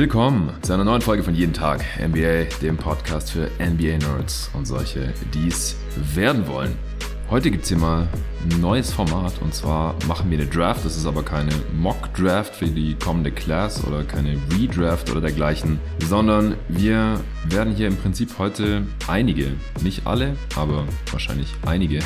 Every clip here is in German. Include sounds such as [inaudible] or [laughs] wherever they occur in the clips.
Willkommen zu einer neuen Folge von Jeden Tag NBA, dem Podcast für NBA-Nerds und solche, die es werden wollen. Heute gibt es hier mal ein neues Format und zwar machen wir eine Draft. Das ist aber keine Mock-Draft für die kommende Class oder keine Redraft oder dergleichen, sondern wir werden hier im Prinzip heute einige, nicht alle, aber wahrscheinlich einige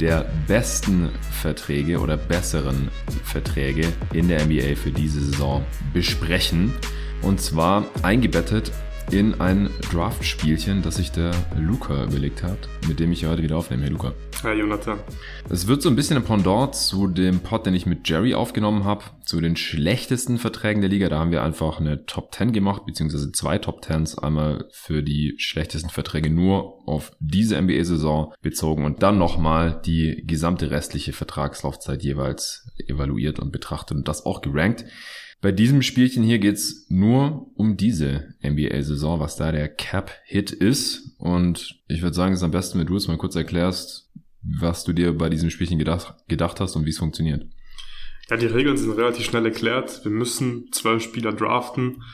der besten Verträge oder besseren Verträge in der NBA für diese Saison besprechen. Und zwar eingebettet in ein Draft-Spielchen, das sich der Luca überlegt hat, mit dem ich hier heute wieder aufnehme. Hey Luca. Hi Jonathan. Es wird so ein bisschen ein Pendant zu dem Pod, den ich mit Jerry aufgenommen habe, zu den schlechtesten Verträgen der Liga. Da haben wir einfach eine Top 10 gemacht, beziehungsweise zwei Top 10s. Einmal für die schlechtesten Verträge nur auf diese NBA-Saison bezogen und dann nochmal die gesamte restliche Vertragslaufzeit jeweils evaluiert und betrachtet und das auch gerankt. Bei diesem Spielchen hier geht's nur um diese NBA-Saison, was da der Cap-Hit ist. Und ich würde sagen, es ist am besten, wenn du es mal kurz erklärst, was du dir bei diesem Spielchen gedacht, gedacht hast und wie es funktioniert. Ja, die Regeln sind relativ schnell erklärt. Wir müssen zwölf Spieler draften.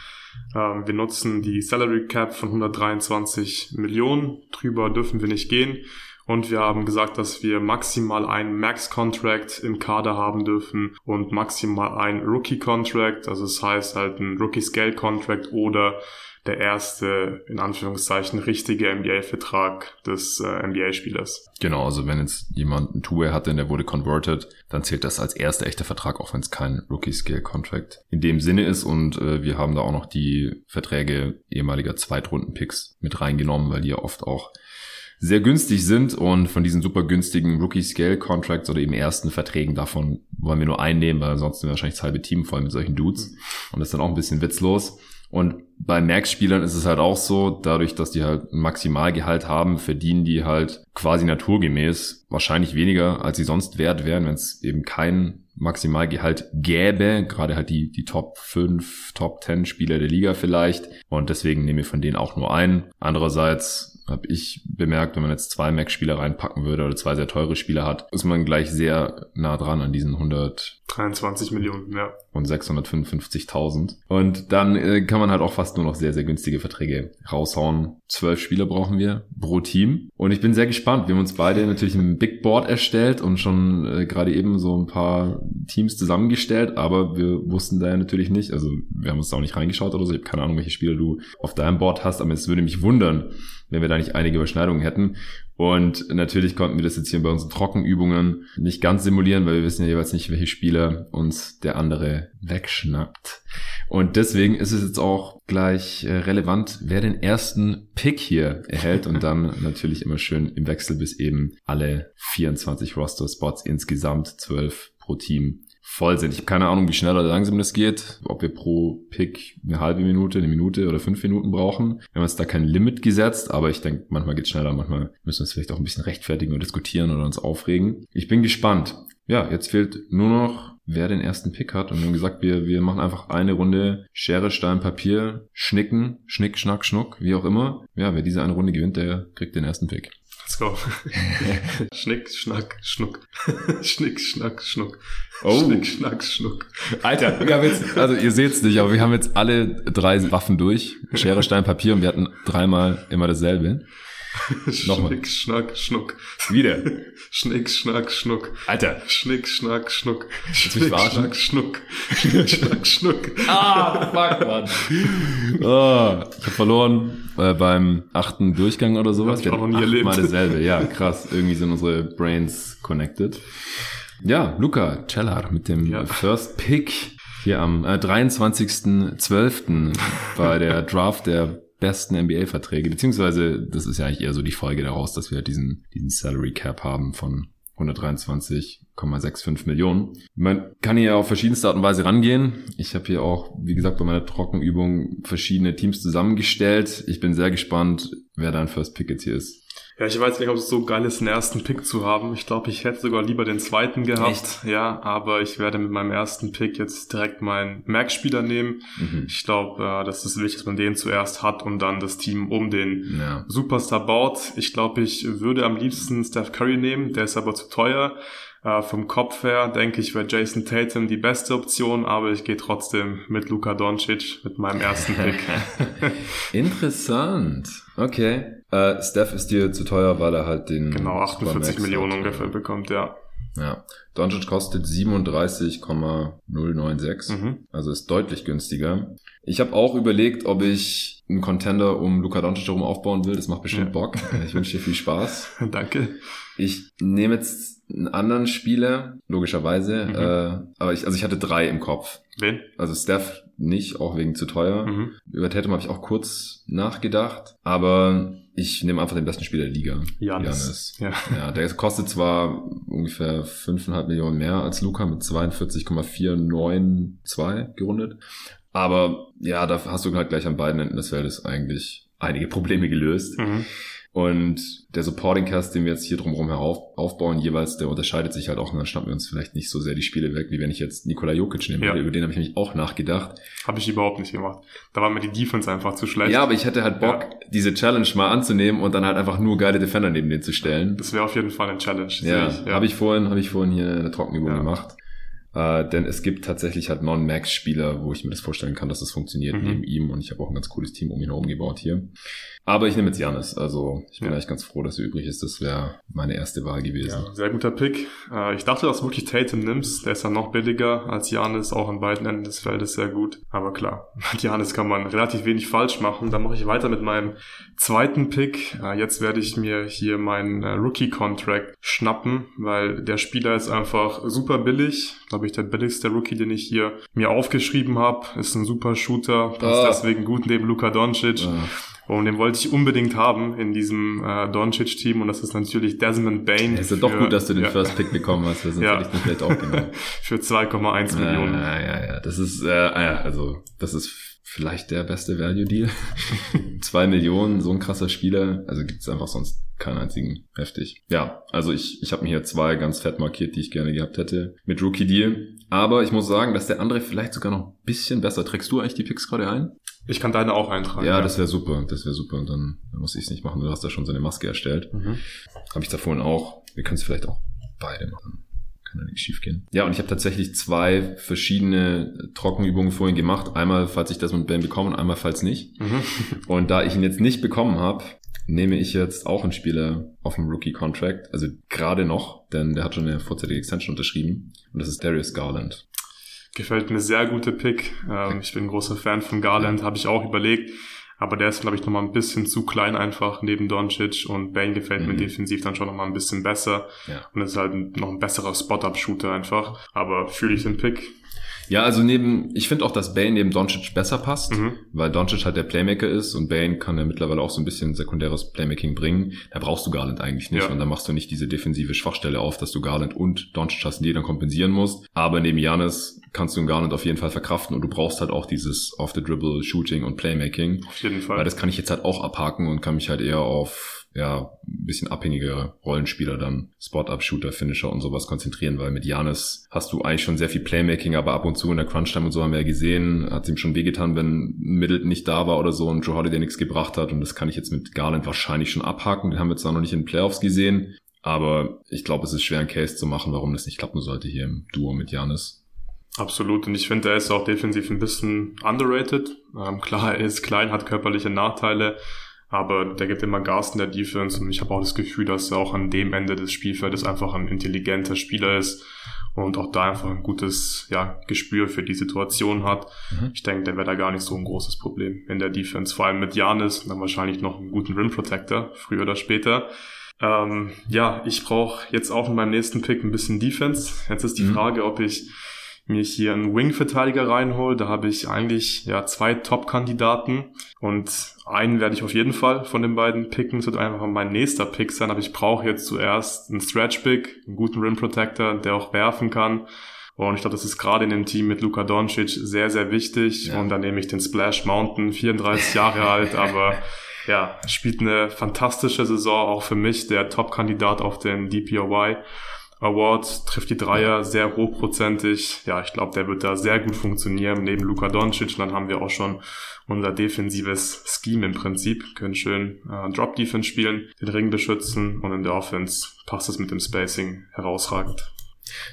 Ähm, wir nutzen die Salary Cap von 123 Millionen. Drüber dürfen wir nicht gehen. Und wir haben gesagt, dass wir maximal einen Max-Contract im Kader haben dürfen und maximal einen Rookie-Contract. Also das heißt halt ein Rookie-Scale-Contract oder der erste, in Anführungszeichen, richtige NBA-Vertrag des äh, NBA-Spielers. Genau, also wenn jetzt jemand einen Two-Way hatte und der wurde converted, dann zählt das als erster echter Vertrag, auch wenn es kein Rookie-Scale-Contract in dem Sinne ist. Und äh, wir haben da auch noch die Verträge ehemaliger Zweitrunden-Picks mit reingenommen, weil die ja oft auch sehr günstig sind und von diesen super günstigen Rookie-Scale-Contracts oder eben ersten Verträgen davon wollen wir nur einnehmen, weil ansonsten wir wahrscheinlich das halbe Team voll mit solchen Dudes. Und das ist dann auch ein bisschen witzlos. Und bei Max-Spielern ist es halt auch so, dadurch, dass die halt ein Maximalgehalt haben, verdienen die halt quasi naturgemäß wahrscheinlich weniger, als sie sonst wert wären, wenn es eben kein Maximalgehalt gäbe, gerade halt die, die Top 5, Top 10 Spieler der Liga vielleicht. Und deswegen nehmen wir von denen auch nur ein. Andererseits habe ich bemerkt, wenn man jetzt zwei Mac-Spieler reinpacken würde oder zwei sehr teure Spieler hat, ist man gleich sehr nah dran an diesen 123 Millionen, ja. Und 655.000. Und dann äh, kann man halt auch fast nur noch sehr, sehr günstige Verträge raushauen. Zwölf Spieler brauchen wir pro Team. Und ich bin sehr gespannt. Wir haben uns beide natürlich ein Big Board erstellt und schon äh, gerade eben so ein paar Teams zusammengestellt, aber wir wussten da ja natürlich nicht, also wir haben uns da auch nicht reingeschaut oder so. Ich habe keine Ahnung, welche Spieler du auf deinem Board hast, aber es würde mich wundern, wenn wir da nicht einige Überschneidungen hätten. Und natürlich konnten wir das jetzt hier bei unseren Trockenübungen nicht ganz simulieren, weil wir wissen ja jeweils nicht, welche Spieler uns der andere wegschnappt. Und deswegen ist es jetzt auch gleich äh, relevant, wer den ersten Pick hier erhält und dann [laughs] natürlich immer schön im Wechsel bis eben alle 24 Roster-Spots insgesamt 12 pro Team voll sind. Ich habe keine Ahnung, wie schnell oder langsam das geht, ob wir pro Pick eine halbe Minute, eine Minute oder fünf Minuten brauchen. Wir haben jetzt da kein Limit gesetzt, aber ich denke, manchmal geht schneller, manchmal müssen wir es vielleicht auch ein bisschen rechtfertigen und diskutieren oder uns aufregen. Ich bin gespannt. Ja, jetzt fehlt nur noch, wer den ersten Pick hat. Und wir haben gesagt, wir, wir machen einfach eine Runde Schere, Stein, Papier, Schnicken, Schnick, Schnack, Schnuck, wie auch immer. Ja, wer diese eine Runde gewinnt, der kriegt den ersten Pick. Let's go. [laughs] Schnick, Schnack, Schnuck. [laughs] Schnick, Schnack, Schnuck. Oh. Schnick, Schnack, Schnuck. Alter, wir haben jetzt, also ihr seht's nicht, aber wir haben jetzt alle drei Waffen durch. Schere, Stein, Papier und wir hatten dreimal immer dasselbe. [laughs] Nochmal. Schnick, Schnack, Schnuck. Wieder. [laughs] Schnick, Schnack, Schnuck. Alter. Schnick, Schnack, Schnuck. Schnick, Schnack, Schnuck. [laughs] Schnick, Schnack, Schnuck. Ah, fuck, Mann. Oh, ich habe verloren äh, beim achten Durchgang oder sowas. Hab ich auch noch nie erlebt. Mal dasselbe. Ja, krass. Irgendwie sind unsere Brains connected. Ja, Luca Cellar mit dem Ja. First Pick hier am äh, 23.12. bei der Draft der besten NBA-Verträge, beziehungsweise das ist ja eigentlich eher so die Folge daraus, dass wir halt diesen, diesen Salary Cap haben von 123,65 Millionen. Man kann hier auf verschiedenste Art und Weise rangehen. Ich habe hier auch, wie gesagt, bei meiner Trockenübung verschiedene Teams zusammengestellt. Ich bin sehr gespannt, wer dein First Pick jetzt hier ist. Ja, ich weiß nicht, ob es so geil ist, einen ersten Pick zu haben. Ich glaube, ich hätte sogar lieber den zweiten gehabt. Echt? Ja, aber ich werde mit meinem ersten Pick jetzt direkt meinen Mac-Spieler nehmen. Mhm. Ich glaube, äh, das ist wichtig, dass man den zuerst hat und dann das Team um den Ja. Superstar baut. Ich glaube, ich würde am liebsten Steph Curry nehmen, der ist aber zu teuer. Äh, vom Kopf her denke ich, wäre Jason Tatum die beste Option, aber ich gehe trotzdem mit Luka Doncic mit meinem ersten Pick. [laughs] [laughs] Interessant. Okay. Äh, Steph ist dir zu teuer, weil er halt den... Genau, 48 Millionen ungefähr bekommt, ja. Ja, Doncic kostet 37,096, mhm. also ist deutlich günstiger. Ich habe auch überlegt, ob ich einen Contender um Luka Doncic herum aufbauen will. Das macht bestimmt ja. Bock. [laughs] Ich wünsche dir viel Spaß. [laughs] Danke. Ich nehme jetzt einen anderen Spieler, logischerweise. Mhm. Äh, aber ich, also ich hatte drei im Kopf. Wen? Also Steph nicht, auch wegen zu teuer. Mhm. Über Tatum habe ich auch kurz nachgedacht, aber ich nehme einfach den besten Spieler der Liga. Janis. Ja. [laughs] ja, der kostet zwar ungefähr 5,5 Millionen mehr als Luca mit 42,492 gerundet, aber ja, da hast du halt gleich an beiden Enden des Feldes eigentlich einige Probleme gelöst. Mhm. Und der Supporting Cast, den wir jetzt hier drumherum aufbauen, jeweils, der unterscheidet sich halt auch. Und dann schnappen wir uns vielleicht nicht so sehr die Spiele weg, wie wenn ich jetzt Nikola Jokic nehme. Ja. Über den habe ich nämlich auch nachgedacht. Habe ich überhaupt nicht gemacht. Da war mir die Defense einfach zu schlecht. Ja, aber ich hätte halt Bock, ja. diese Challenge mal anzunehmen und dann halt einfach nur geile Defender neben den zu stellen. Das wäre auf jeden Fall eine Challenge. Ja, ja. habe ich vorhin, habe ich vorhin hier eine Trockenübung ja. gemacht. Äh, denn es gibt tatsächlich halt Non-Max-Spieler, wo ich mir das vorstellen kann, dass das funktioniert mhm. neben ihm. Und ich habe auch ein ganz cooles Team um ihn herum gebaut hier. Aber ich nehme jetzt Janis. Also ich bin ja. eigentlich ganz froh, dass er übrig ist. Das wäre meine erste Wahl gewesen. Ja, sehr guter Pick. Äh, ich dachte, dass du wirklich Tatum nimmst. Der ist dann noch billiger als Janis, auch an beiden Enden des Feldes sehr gut. Aber klar, [laughs] mit Janis kann man relativ wenig falsch machen. Dann mache ich weiter mit meinem zweiten Pick. Äh, jetzt werde ich mir hier meinen äh, Rookie-Contract schnappen, weil der Spieler ist einfach super billig. Glaube ich, der billigste Rookie, den ich hier mir aufgeschrieben habe. Ist ein super Shooter. Passt oh. deswegen gut neben Luka Doncic. Oh. Und den wollte ich unbedingt haben in diesem äh, Doncic-Team und das ist natürlich Desmond Bain. Ja, ist ja doch gut, dass du den ja. First Pick bekommen hast, sonst ja. hätte ich den vielleicht auch genommen. [laughs] für 2,1 Millionen. Ja, ja, ja, das ist, äh, ah ja, also das ist vielleicht der beste Value-Deal. [laughs] Zwei Millionen, so ein krasser Spieler, also gibt es einfach sonst keinen einzigen. Heftig. Ja, also ich, ich habe mir hier zwei ganz fett markiert, die ich gerne gehabt hätte mit Rookie Deal. Aber ich muss sagen, dass der andere vielleicht sogar noch ein bisschen besser. Trägst du eigentlich die Picks gerade ein? Ich kann deine auch eintragen. Ja, ja. das wäre super. Das wäre super. Und dann, dann muss ich es nicht machen. Du hast da schon so eine Maske erstellt. Mhm. Habe ich da vorhin auch. Wir können es vielleicht auch beide machen. Kann ja nichts schief gehen. Ja, und ich habe tatsächlich zwei verschiedene Trockenübungen vorhin gemacht. Einmal, falls ich das mit Ben bekomme und einmal, falls nicht. Mhm. Und da ich ihn jetzt nicht bekommen habe, nehme ich jetzt auch einen Spieler auf dem Rookie-Contract. Also gerade noch, denn der hat schon eine vorzeitige Extension unterschrieben. Und das ist Darius Garland. Gefällt mir sehr gute Pick. Ähm, ich bin ein großer Fan von Garland, habe ich auch überlegt. Aber der ist, glaube ich, nochmal ein bisschen zu klein einfach neben Doncic und Bane gefällt mhm. mir defensiv dann schon nochmal ein bisschen besser. Ja. Und ist halt noch ein besserer Spot-Up-Shooter einfach. Aber fühle ich den Pick. Ja, also neben, ich finde auch, dass Bane neben Doncic besser passt, mhm. weil Doncic halt der Playmaker ist und Bane kann ja mittlerweile auch so ein bisschen sekundäres Playmaking bringen. Da brauchst du Garland eigentlich nicht ja. und dann machst du nicht diese defensive Schwachstelle auf, dass du Garland und Doncic hast, die dann kompensieren musst. Aber neben Janis kannst du Garland auf jeden Fall verkraften und du brauchst halt auch dieses Off-the-Dribble Shooting und Playmaking. Auf jeden Fall. Weil das kann ich jetzt halt auch abhaken und kann mich halt eher auf ja, ein bisschen abhängige Rollenspieler dann, Spot-Up-Shooter, Finisher und sowas konzentrieren, weil mit Janis hast du eigentlich schon sehr viel Playmaking, aber ab und zu in der Crunch-Time und so haben wir ja gesehen, hat es ihm schon wehgetan, wenn Middleton nicht da war oder so und Joe Holiday nichts gebracht hat und das kann ich jetzt mit Garland wahrscheinlich schon abhaken, den haben wir zwar noch nicht in den Playoffs gesehen, aber ich glaube, es ist schwer, einen Case zu machen, warum das nicht klappen sollte hier im Duo mit Janis. Absolut. Und ich finde, er ist auch defensiv ein bisschen underrated. Ähm, klar, er ist klein, hat körperliche Nachteile, aber der gibt immer Gas in der Defense und ich habe auch das Gefühl, dass er auch an dem Ende des Spielfeldes einfach ein intelligenter Spieler ist und auch da einfach ein gutes ja, Gespür für die Situation hat. Mhm. Ich denke, der wäre da gar nicht so ein großes Problem in der Defense. Vor allem mit Janis und dann wahrscheinlich noch einen guten Rim Protector, früher oder später. Ähm, ja, ich brauche jetzt auch in meinem nächsten Pick ein bisschen Defense. Jetzt ist die mhm. Frage, ob ich mir hier einen Wing-Verteidiger reinhole. Da habe ich eigentlich ja zwei Top-Kandidaten und einen werde ich auf jeden Fall von den beiden picken. Das wird einfach mein nächster Pick sein, aber ich brauche jetzt zuerst einen Stretch-Pick, einen guten Rim-Protector, der auch werfen kann. Und ich glaube, das ist gerade in dem Team mit Luka Doncic sehr, sehr wichtig. Ja. Und dann nehme ich den Splash Mountain, 34 Jahre alt, [laughs] aber ja, spielt eine fantastische Saison, auch für mich der Top-Kandidat auf den DPOY. Award, trifft die Dreier sehr hochprozentig. Ja, ich glaube, der wird da sehr gut funktionieren neben Luka Doncic. Dann haben wir auch schon unser defensives Scheme im Prinzip. Können schön äh, Drop-Defense spielen, den Ring beschützen und in der Offense passt es mit dem Spacing herausragend.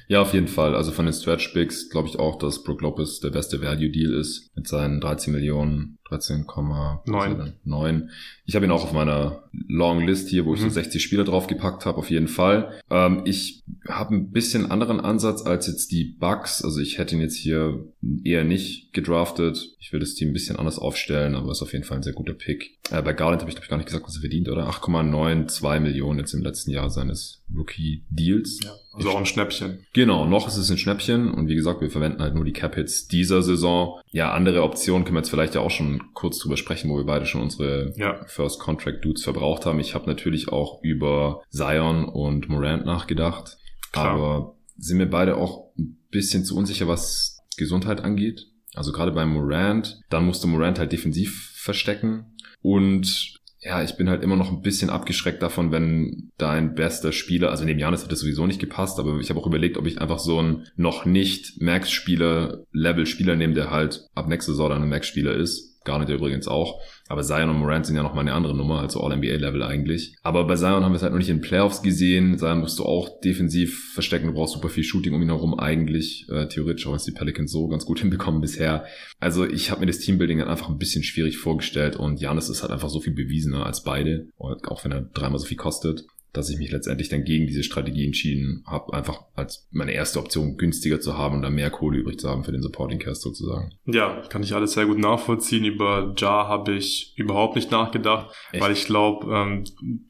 Ja, auf jeden Fall. Also von den Stretch Bigs glaube ich auch, dass Brook Lopez der beste Value Deal ist mit seinen 13 Millionen 13,9. Ich habe ihn auch auf meiner Long List hier, wo ich mhm. so 60 Spieler draufgepackt habe, auf jeden Fall. Ähm, ich habe ein bisschen anderen Ansatz als jetzt die Bucks. Also ich hätte ihn jetzt hier eher nicht gedraftet. Ich würde das Team ein bisschen anders aufstellen, aber ist auf jeden Fall ein sehr guter Pick. Äh, bei Garland habe ich, glaube ich, gar nicht gesagt, was er verdient, oder? 8,92 Millionen jetzt im letzten Jahr seines Rookie-Deals. Ja, also auch ein Schnäppchen. Genau, noch ist es ein Schnäppchen. Und wie gesagt, wir verwenden halt nur die Cap-Hits dieser Saison. Ja, andere Optionen können wir jetzt vielleicht ja auch schon kurz drüber sprechen, wo wir beide schon unsere ja. First Contract Dudes verbraucht haben. Ich habe natürlich auch über Zion und Morant nachgedacht, Klar. aber sind mir beide auch ein bisschen zu unsicher, was Gesundheit angeht. Also gerade bei Morant, dann musste Morant halt defensiv verstecken und ja, ich bin halt immer noch ein bisschen abgeschreckt davon, wenn dein bester Spieler, also neben Janis hat das sowieso nicht gepasst, aber ich habe auch überlegt, ob ich einfach so einen noch nicht Max-Spieler-Level-Spieler nehme, der halt ab nächster Saison dann ein Max-Spieler ist Garnet übrigens auch. Aber Zion und Morant sind ja noch mal eine andere Nummer, also All-NBA-Level eigentlich. Aber bei Zion haben wir es halt noch nicht in Playoffs gesehen. Zion musst du auch defensiv verstecken. Du brauchst super viel Shooting um ihn herum eigentlich. Äh, theoretisch auch was die Pelicans so ganz gut [laughs] hinbekommen bisher. Also ich habe mir das Teambuilding einfach ein bisschen schwierig vorgestellt und Janis ist halt einfach so viel bewiesener als beide. Auch wenn er dreimal so viel kostet dass ich mich letztendlich dann gegen diese Strategie entschieden habe, einfach als meine erste Option günstiger zu haben und dann mehr Kohle übrig zu haben für den Supporting Cast sozusagen. Ja, kann ich alles sehr gut nachvollziehen. Über Jar habe ich überhaupt nicht nachgedacht, Echt? weil ich glaube, ähm,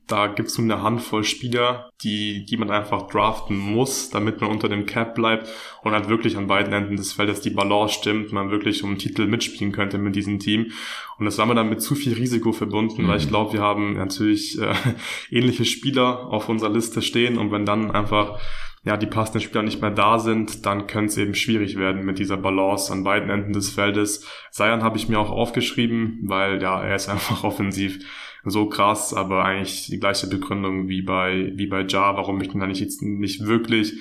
da gibt es nur eine Handvoll Spieler, die, die man einfach draften muss, damit man unter dem Cap bleibt und halt wirklich an beiden Enden des Feldes die Balance stimmt, man wirklich um Titel mitspielen könnte mit diesem Team. Und das war mir dann mit zu viel Risiko verbunden, mhm. weil ich mhm. glaube, wir haben natürlich äh, [laughs] ähnliche Spieler auf unserer Liste stehen und wenn dann einfach ja, die passenden Spieler nicht mehr da sind, dann könnte es eben schwierig werden mit dieser Balance an beiden Enden des Feldes. Seiern habe ich mir auch aufgeschrieben, weil ja, er ist [laughs] einfach offensiv so krass, aber eigentlich die gleiche Begründung wie bei, wie bei Ja, warum ich ihn da nicht jetzt nicht wirklich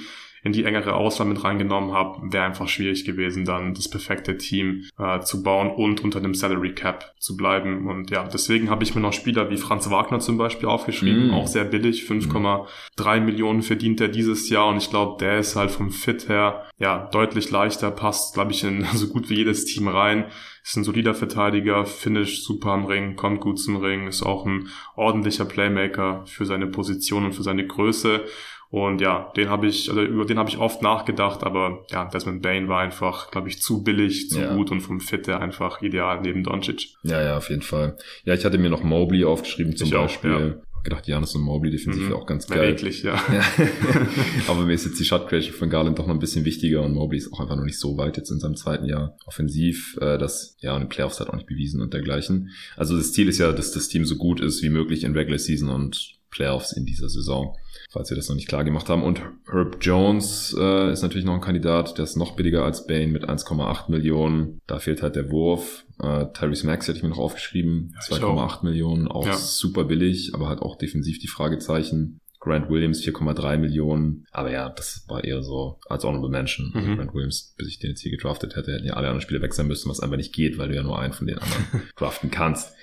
in die engere Auswahl mit reingenommen habe, wäre einfach schwierig gewesen, dann das perfekte Team äh, zu bauen und unter dem Salary Cap zu bleiben. Und ja, deswegen habe ich mir noch Spieler wie Franz Wagner zum Beispiel aufgeschrieben, mm. auch sehr billig, 5,3 mm. Millionen verdient er dieses Jahr und ich glaube, der ist halt vom Fit her ja deutlich leichter, passt, glaube ich, in [laughs] so gut wie jedes Team rein ist ein solider Verteidiger, Finish super am Ring, kommt gut zum Ring, ist auch ein ordentlicher Playmaker für seine Position und für seine Größe. Und ja, den habe ich, also über den habe ich oft nachgedacht, aber ja, Desmond Bain war einfach, glaube ich, zu billig, zu ja. gut und vom Fit her einfach ideal neben Doncic. Ja, ja, auf jeden Fall. Ja, ich hatte mir noch Mobley aufgeschrieben zum ich Beispiel. Auch, ja gedacht, Janis und Mobley defensiv mhm. auch ganz geil. Wirklich, ja. ja. [laughs] [laughs] Aber mir ist jetzt die Shot Creation von Garland doch noch ein bisschen wichtiger und Mobley ist auch einfach noch nicht so weit jetzt in seinem zweiten Jahr offensiv. Äh, das, ja, und im Playoffs hat auch nicht bewiesen und dergleichen. Also das Ziel ist ja, dass das Team so gut ist wie möglich in Regular Season und Playoffs in dieser Saison, falls wir das noch nicht klar gemacht haben. Und Herb Jones äh, ist natürlich noch ein Kandidat, der ist noch billiger als Bane mit 1,8 Millionen. Da fehlt halt der Wurf. Äh, Tyrese Max hätte ich mir noch aufgeschrieben, ja, 2,8 Millionen, auch ja. super billig, aber halt auch defensiv die Fragezeichen. Grant Williams 4,3 Millionen. Aber ja, das war eher so als Honorable Mention. Mhm. Grant Williams, bis ich den jetzt hier gedraftet hätte, hätten ja alle anderen Spieler weg sein müssen, was einfach nicht geht, weil du ja nur einen von den anderen [laughs] draften kannst.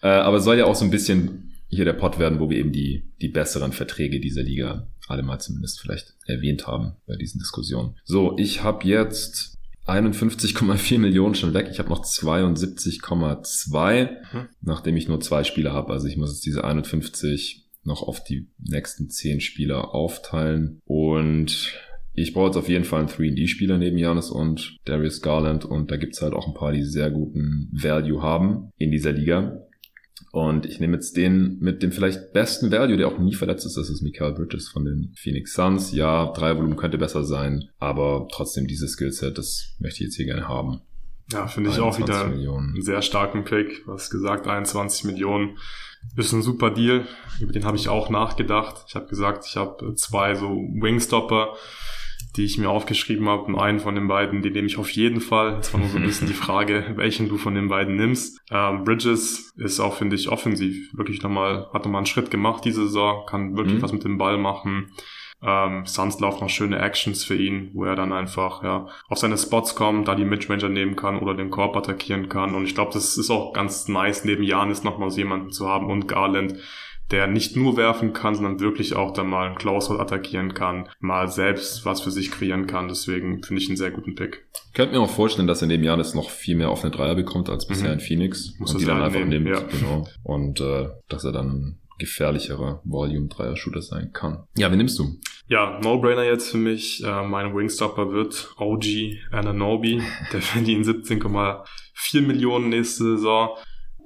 Äh, aber soll ja auch so ein bisschen hier der Pod werden, wo wir eben die, die besseren Verträge dieser Liga alle mal zumindest vielleicht erwähnt haben bei diesen Diskussionen. So, ich habe jetzt 51,4 Millionen schon weg. Ich habe noch 72,2, mhm. nachdem ich nur zwei Spieler habe. Also ich muss jetzt diese 51 noch auf die nächsten zehn Spieler aufteilen. Und ich brauche jetzt auf jeden Fall einen 3D-Spieler neben Janis und Darius Garland. Und da gibt's halt auch ein paar, die sehr guten Value haben in dieser Liga. Und ich nehme jetzt den mit dem vielleicht besten Value, der auch nie verletzt ist. Das ist Mikael Bridges von den Phoenix Suns. Ja, drei Volumen könnte besser sein, aber trotzdem dieses Skillset, das möchte ich jetzt hier gerne haben. Ja, finde ich auch wieder Millionen. einen sehr starken Pick. Was gesagt, 21 Millionen ist ein super Deal. Über den habe ich auch nachgedacht. Ich habe gesagt, ich habe zwei so Wingstopper die ich mir aufgeschrieben habe. Und einen von den beiden, den nehme ich auf jeden Fall. Es war nur so ein bisschen die Frage, [laughs] welchen du von den beiden nimmst. Ähm, Bridges ist auch, finde ich, offensiv. Wirklich nochmal, hat nochmal einen Schritt gemacht diese Saison, kann wirklich mhm. was mit dem Ball machen. Ähm, Suns laufen noch schöne Actions für ihn, wo er dann einfach ja auf seine Spots kommt, da die Midranger nehmen kann oder den Korb attackieren kann. Und ich glaube, das ist auch ganz nice, neben Janis nochmal so jemanden zu haben und Garland, der nicht nur werfen kann, sondern wirklich auch dann mal einen Closeout attackieren kann, mal selbst was für sich kreieren kann. Deswegen finde ich einen sehr guten Pick. Ich könnte mir auch vorstellen, dass er in dem Jahr jetzt noch viel mehr offene Dreier bekommt als bisher mhm. in Phoenix. Muss und die dann einfach nehmen, nimmt. Ja. Genau. Und äh, dass er dann gefährlicherer Volume-Dreier-Shooter sein kann. Ja, wen nimmst du? Ja, No-Brainer jetzt für mich. Äh, mein Wingstopper wird OG Ananobi. Der verdient 17,4 Millionen nächste Saison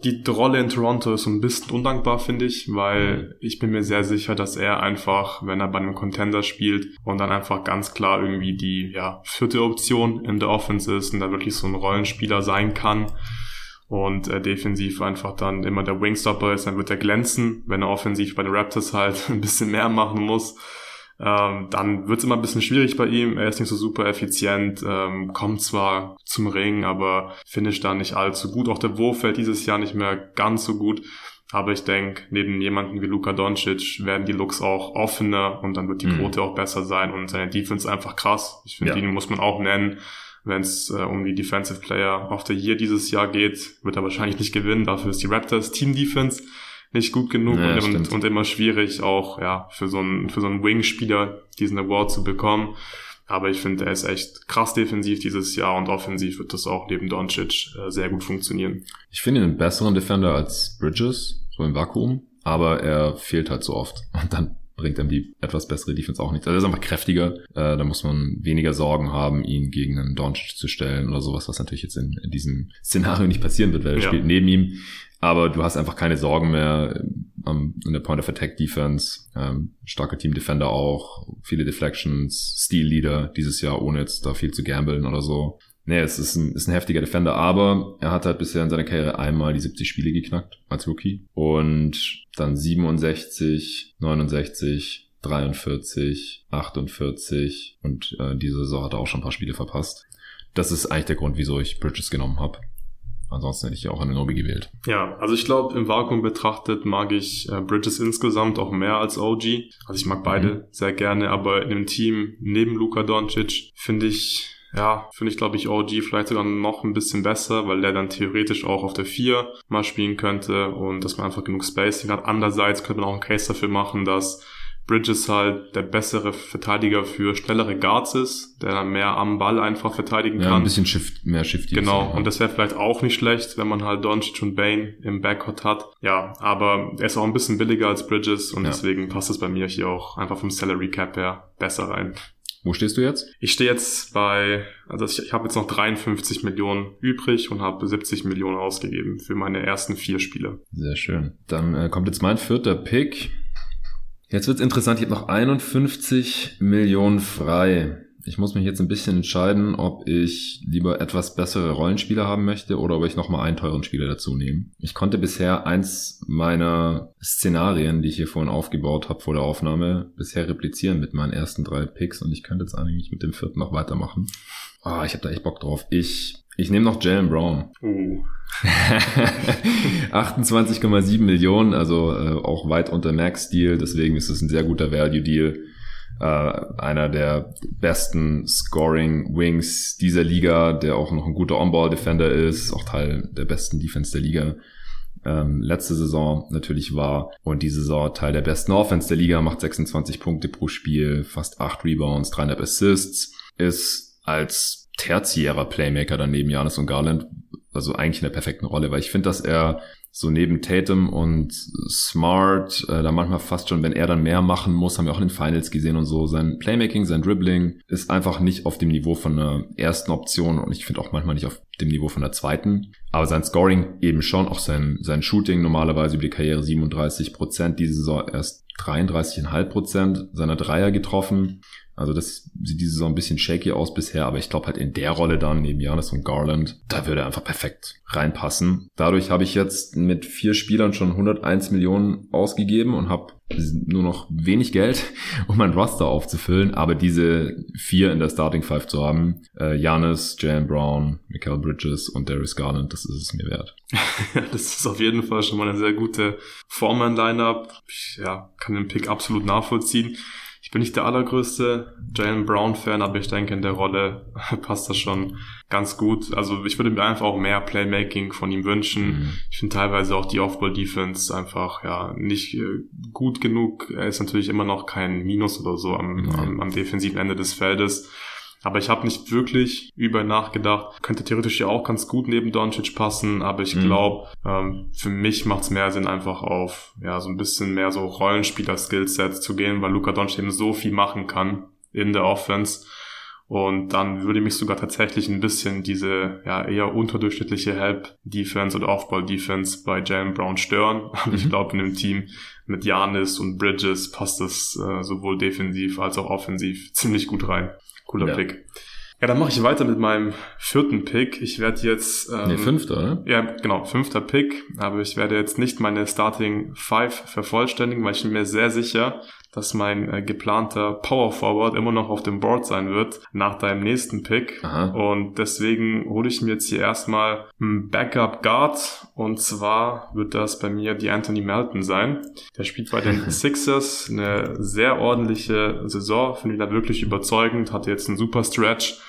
die Rolle in Toronto ist so ein bisschen undankbar, finde ich, weil ich bin mir sehr sicher, dass er einfach, wenn er bei einem Contender spielt und dann einfach ganz klar irgendwie die ja, vierte Option in der Offense ist und da wirklich so ein Rollenspieler sein kann und äh, defensiv einfach dann immer der Wingstopper ist, dann wird er glänzen, wenn er offensiv bei den Raptors halt [laughs] ein bisschen mehr machen muss ähm, dann wird es immer ein bisschen schwierig bei ihm. Er ist nicht so super effizient, ähm, kommt zwar zum Ring, aber finish da nicht allzu gut. Auch der Wurf fällt dieses Jahr nicht mehr ganz so gut. Aber ich denke, neben jemanden wie Luka Doncic werden die Looks auch offener und dann wird die mhm. Quote mhm. auch besser sein und seine Defense einfach krass. Ich finde, ja. ihn muss man auch nennen. Wenn es äh, um die Defensive Player of the Year dieses Jahr geht, wird er wahrscheinlich nicht gewinnen. Dafür ist die Raptors Team Defense nicht gut genug ja, und, und, immer schwierig auch ja für so einen für so einen Wing-Spieler diesen Award zu bekommen. Aber ich finde, er ist echt krass defensiv dieses Jahr und offensiv wird das auch neben Doncic äh, sehr gut funktionieren. Ich finde ihn einen besseren Defender als Bridges, so im Vakuum, aber er fehlt halt so oft. [laughs] Und dann bringt einem die etwas bessere Defense auch nichts. Also er ist einfach kräftiger. Äh, da muss man weniger Sorgen haben, ihn gegen einen Doncic zu stellen oder sowas, was natürlich jetzt in, in diesem Szenario nicht passieren wird, weil er ja. spielt neben ihm. Aber du hast einfach keine Sorgen mehr ähm, in der Point of Attack Defense. Ähm, starke Team Defender auch, viele Deflections, Steel Leader dieses Jahr, ohne jetzt da viel zu gambeln oder so. Nee, es ist ein, ist ein heftiger Defender, aber er hat halt bisher in seiner Karriere einmal die 70 Spiele geknackt als Rookie. Und dann 67, 69, 43, 48 und äh, diese Saison hat er auch schon ein paar Spiele verpasst. Das ist eigentlich der Grund, wieso ich Bridges genommen habe. Ansonsten hätte ich ja auch eine Nobi gewählt. Ja, also ich glaube, im Vakuum betrachtet mag ich äh, Bridges insgesamt auch mehr als OG. Also ich mag beide mhm. sehr gerne, aber in dem Team neben Luka Doncic finde ich ja, finde ich, glaube ich, OG vielleicht sogar noch ein bisschen besser, weil der dann theoretisch auch auf der 4 mal spielen könnte und dass man einfach genug Spacing hat. Andererseits könnte man auch einen Case dafür machen, dass Bridges halt der bessere Verteidiger für schnellere Guards ist, der dann mehr am Ball einfach verteidigen ja, kann. ein bisschen shift, mehr shifty. Genau, und das wäre vielleicht auch nicht schlecht, wenn man halt Doncic und Bane im Backcourt hat. Ja, aber er ist auch ein bisschen billiger als Bridges und ja. deswegen passt es bei mir hier auch einfach vom Salary Cap her besser rein. Wo stehst du jetzt? Ich stehe jetzt bei, also ich, ich habe jetzt noch 53 Millionen übrig und habe 70 Millionen ausgegeben für meine ersten vier Spiele. Sehr schön. Dann äh, kommt jetzt mein vierter Pick. Jetzt wird's interessant, ich habe noch 51 Millionen frei. Ich muss mich jetzt ein bisschen entscheiden, ob ich lieber etwas bessere Rollenspieler haben möchte oder ob ich nochmal einen teuren Spieler dazu nehme. Ich konnte bisher eins meiner Szenarien, die ich hier vorhin aufgebaut habe vor der Aufnahme, bisher replizieren mit meinen ersten drei Picks und ich könnte jetzt eigentlich mit dem vierten noch weitermachen. Ah, ich habe da echt Bock drauf. Ich, ich nehme noch Jalen Brown. [laughs] Uh. 28,7 Millionen, also äh, auch weit unter Max-Deal, deswegen ist es ein sehr guter Value-Deal. Äh, einer der besten Scoring-Wings dieser Liga, der auch noch ein guter On-Ball-Defender ist, auch Teil der besten Defense der Liga. Ähm, letzte Saison natürlich war und diese Saison Teil der besten Offense der Liga, macht 26 Punkte pro Spiel, fast 8 Rebounds, 300 Assists, ist als tertiärer Playmaker daneben Janis und Garland also eigentlich in der perfekten Rolle, weil ich finde, dass er so neben Tatum und Smart, äh, da manchmal fast schon, wenn er dann mehr machen muss, haben wir auch in den Finals gesehen und so, sein Playmaking, sein Dribbling ist einfach nicht auf dem Niveau von einer ersten Option und ich finde auch manchmal nicht auf dem Niveau von der zweiten. Aber sein Scoring eben schon, auch sein, sein Shooting normalerweise über die Karriere 37 Prozent, diese Saison erst 33,5 Prozent seiner Dreier getroffen. Also das sieht diese Saison ein bisschen shaky aus bisher, aber ich glaube halt in der Rolle dann neben Janis und Garland, da würde er einfach perfekt reinpassen. Dadurch habe ich jetzt mit vier Spielern schon 101 Millionen ausgegeben und habe nur noch wenig Geld, [laughs] um mein Roster aufzufüllen, aber diese vier in der Starting Five zu haben, äh, Janis, Jalen Brown, Michael Bridges und Darius Garland, das ist es mir wert. [laughs] das ist auf jeden Fall schon mal eine sehr gute Foreman-Lineup. Ich ja, kann den Pick absolut nachvollziehen. Ich bin nicht der allergrößte Jalen Brown-Fan, aber ich denke, in der Rolle [laughs] passt das schon ganz gut. Also ich würde mir einfach auch mehr Playmaking von ihm wünschen. Mhm. Ich finde teilweise auch die Off-Ball-Defense einfach ja nicht äh, gut genug. Er ist natürlich immer noch kein Minus oder so am, mhm. am, am defensiven Ende des Feldes. Aber ich habe nicht wirklich über nachgedacht. Könnte theoretisch ja auch ganz gut neben Doncic passen, aber ich mhm. glaube, ähm, für mich macht es mehr Sinn, einfach auf ja so ein bisschen mehr so Rollenspieler-Skillsets zu gehen, weil Luca Doncic eben so viel machen kann in der Offense. Und dann würde mich sogar tatsächlich ein bisschen diese ja eher unterdurchschnittliche Help-Defense oder Off-Ball-Defense bei Jalen Brown stören. [laughs] Aber mhm. ich glaube, in einem Team mit Janis und Bridges passt das äh, sowohl defensiv als auch offensiv ziemlich gut rein. Cooler ja. Pick. Ja, dann mache ich weiter mit meinem vierten Pick. Ich werde jetzt... Ähm, nee, fünfter, oder? Ja, genau, fünfter Pick. Aber ich werde jetzt nicht meine Starting Five vervollständigen, weil ich bin mir sehr sicher, dass mein äh, geplanter Power Forward immer noch auf dem Board sein wird nach deinem nächsten Pick. Aha. Und deswegen hole ich mir jetzt hier erstmal ein Backup Guard. Und zwar wird das bei mir die Anthony Melton sein. Der spielt bei den [laughs] Sixers eine sehr ordentliche Saison. Finde ich da wirklich überzeugend. Hatte jetzt einen super Stretch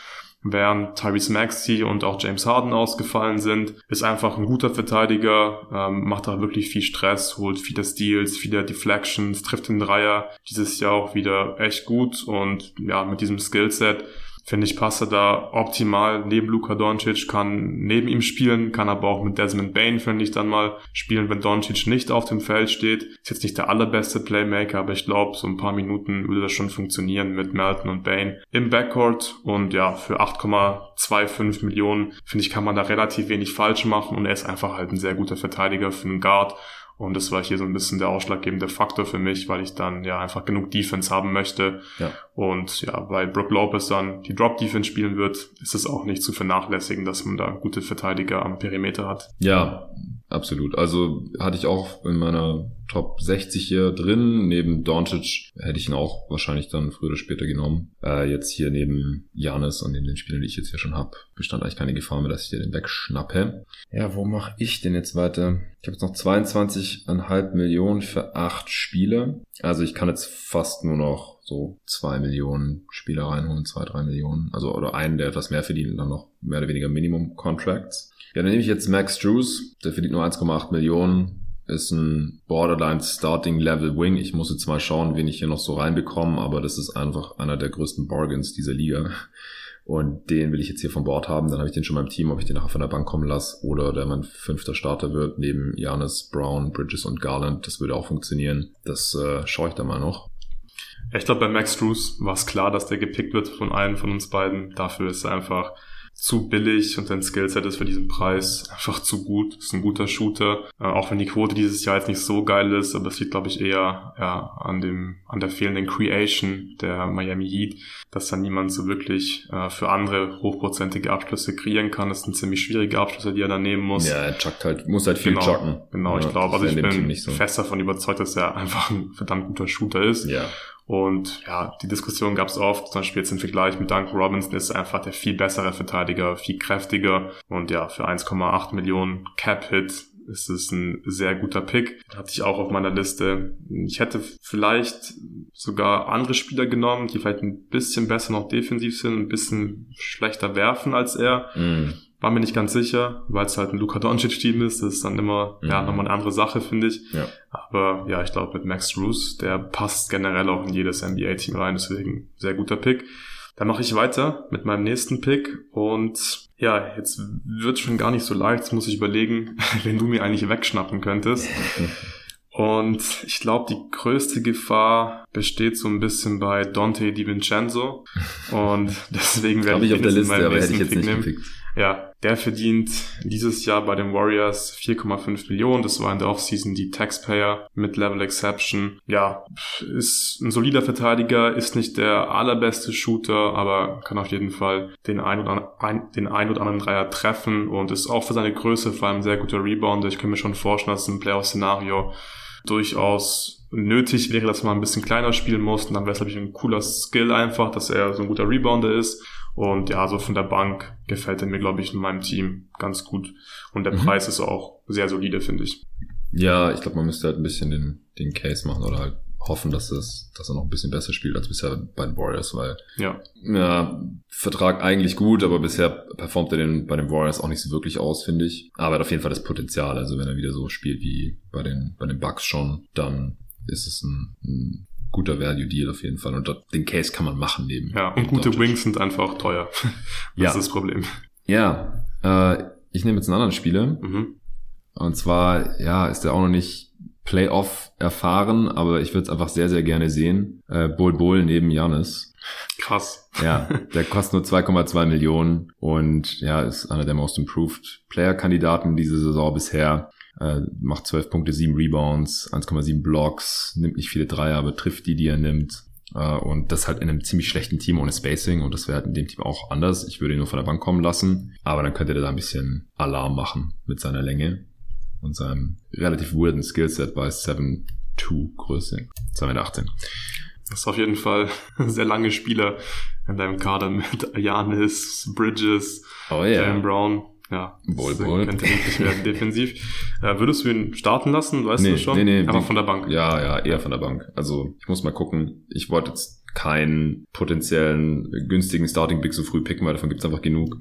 während Tyrese Maxey und auch James Harden ausgefallen sind. Ist einfach ein guter Verteidiger, ähm, macht da wirklich viel Stress, holt viele Steals, viele Deflections, trifft den Dreier. Dieses Jahr auch wieder echt gut und ja, mit diesem Skillset finde ich, passt er da optimal. Neben Luka Doncic, kann neben ihm spielen, kann aber auch mit Desmond Bain, finde ich, dann mal spielen, wenn Doncic nicht auf dem Feld steht. Ist jetzt nicht der allerbeste Playmaker, aber ich glaube, so ein paar Minuten würde das schon funktionieren mit Melton und Bain im Backcourt. Und ja, für 8,25 Millionen, finde ich, kann man da relativ wenig falsch machen. Und er ist einfach halt ein sehr guter Verteidiger für einen Guard und das war hier so ein bisschen der ausschlaggebende Faktor für mich, weil ich dann ja einfach genug Defense haben möchte. Ja. Und ja, weil Brook Lopez dann die Drop Defense spielen wird, ist es auch nicht zu vernachlässigen, dass man da gute Verteidiger am Perimeter hat. Ja, absolut. Also hatte ich auch in meiner Top 60 hier drin. Neben Doncic hätte ich ihn auch wahrscheinlich dann früher oder später genommen. Äh, jetzt hier neben Janis und neben den Spielern, die ich jetzt hier schon habe, bestand eigentlich keine Gefahr mehr, dass ich dir den wegschnappe. Ja, wo mache ich denn jetzt weiter? Ich habe jetzt noch 22,5 Millionen für acht Spiele. Also ich kann jetzt fast nur noch so zwei Millionen Spieler reinholen, zwei, drei Millionen. Also oder einen, der etwas mehr verdient und dann noch mehr oder weniger Minimum Contracts. Ja, dann nehme ich jetzt Max Drews, der verdient nur 1,8 Millionen, ist ein Borderline Starting Level Wing. Ich muss jetzt mal schauen, wen ich hier noch so reinbekomme, aber das ist einfach einer der größten Bargains dieser Liga. Und den will ich jetzt hier von Bord haben. Dann habe ich den schon beim Team, ob ich den nachher von der Bank kommen lasse oder der mein fünfter Starter wird, neben Janis, Brown, Bridges und Garland. Das würde auch funktionieren. Das äh, schaue ich da mal noch. Ich glaube, bei Max Drews war es klar, dass der gepickt wird von einem von uns beiden. Dafür ist er einfach zu billig und sein Skillset ist für diesen Preis einfach zu gut. Ist ein guter Shooter. Äh, auch wenn die Quote dieses Jahr jetzt nicht so geil ist, aber es liegt, glaube ich, eher ja, an dem, an der fehlenden Creation der Miami Heat, dass da niemand so wirklich äh, für andere hochprozentige Abschlüsse kreieren kann. Das sind ziemlich schwierige Abschlüsse, die er da nehmen muss. Ja, er chuckt halt, muss halt viel genau, chucken. Genau, ich glaube, also ich bin so. fest davon überzeugt, dass er [laughs] einfach ein verdammt guter Shooter ist. Ja. Und ja, die Diskussion gab es oft, zum Beispiel jetzt im Vergleich mit Duncan Robinson ist einfach der viel bessere Verteidiger, viel kräftiger und ja, für 1,8 Millionen Cap-Hit ist es ein sehr guter Pick. Hatte ich auch auf meiner Liste. Ich hätte vielleicht sogar andere Spieler genommen, die vielleicht ein bisschen besser noch defensiv sind, ein bisschen schlechter werfen als er. Mm. War mir nicht ganz sicher, weil es halt ein Luka Doncic-Team ist. Das ist dann immer mhm. ja nochmal eine andere Sache, finde ich. Ja. Aber ja, ich glaube mit Max Drews, der passt generell auch in jedes NBA-Team rein. Deswegen sehr guter Pick. Dann mache ich weiter mit meinem nächsten Pick und ja, jetzt wird schon gar nicht so leicht. Jetzt muss ich überlegen, [laughs] wen du mir eigentlich wegschnappen könntest. [laughs] Und ich glaube, die größte Gefahr besteht so ein bisschen bei Dante DiVincenzo. [laughs] Und deswegen werde ich, ich auf der Liste, aber hätte ich jetzt nicht nehmen. Gepickt. Ja, der verdient dieses Jahr bei den Warriors 4,5 Millionen. Das war in der Offseason die Taxpayer mit Level Exception. Ja, ist ein solider Verteidiger, ist nicht der allerbeste Shooter, aber kann auf jeden Fall den ein oder, ein, den ein oder anderen Dreier treffen und ist auch für seine Größe vor allem ein sehr guter Rebounder. Ich kann mir schon vorstellen, dass ein Playoff-Szenario durchaus nötig wäre, dass man ein bisschen kleiner spielen muss. Und dann wäre es, glaube ich, ein cooler Skill einfach, dass er so ein guter Rebounder ist. Und ja, so von der Bank gefällt er mir, glaube ich, in meinem Team ganz gut. Und der mhm. Preis ist auch sehr solide, finde ich. Ja, ich glaube, man müsste halt ein bisschen den, den Case machen oder halt hoffen, dass, es, dass er noch ein bisschen besser spielt als bisher bei den Warriors, weil Ja. ja, Vertrag eigentlich gut, aber bisher performt er den bei den Warriors auch nicht so wirklich aus, finde ich. Aber er hat auf jeden Fall das Potenzial. Also wenn er wieder so spielt wie bei den, bei den Bucks schon, dann ist es ein, ein guter Value-Deal auf jeden Fall. Und dort, den Case kann man machen neben. Ja, und gute Doncic. Wings sind einfach auch teuer. [laughs] das Ja. ist das Problem. Ja, äh, ich nehme jetzt einen anderen Spieler. Mhm. Und zwar, ja, ist er auch noch nicht Playoff erfahren, aber ich würde es einfach sehr, sehr gerne sehen. Äh, Bull Bull neben Janis. Krass. Ja, [laughs] der kostet nur 2,2 Millionen und ja, ist einer der most improved Player-Kandidaten diese Saison bisher. Äh, macht 12 Punkte, 7 Rebounds, 1,7 Blocks, nimmt nicht viele Dreier, aber trifft die, die er nimmt. Äh, und das halt in einem ziemlich schlechten Team ohne Spacing und das wäre halt in dem Team auch anders. Ich würde ihn nur von der Bank kommen lassen, aber dann könnte der da ein bisschen Alarm machen mit seiner Länge und seinem relativ weirden Skillset bei 7'2 Größe, 2,18 Meter. Das ist auf jeden Fall [laughs] sehr lange Spieler in deinem Kader mit Janis, Bridges, Oh Jalen Brown. Ja, Wohl, das wohl. könnte wirklich werden defensiv. [laughs] Äh, würdest du ihn starten lassen, weißt Nee, du schon? nee, nee, Einfach die- von der Bank. Ja, ja, eher von der Bank. Also ich muss mal gucken. Ich wollte jetzt keinen potenziellen günstigen Starting Pick so früh picken, weil davon gibt's einfach genug.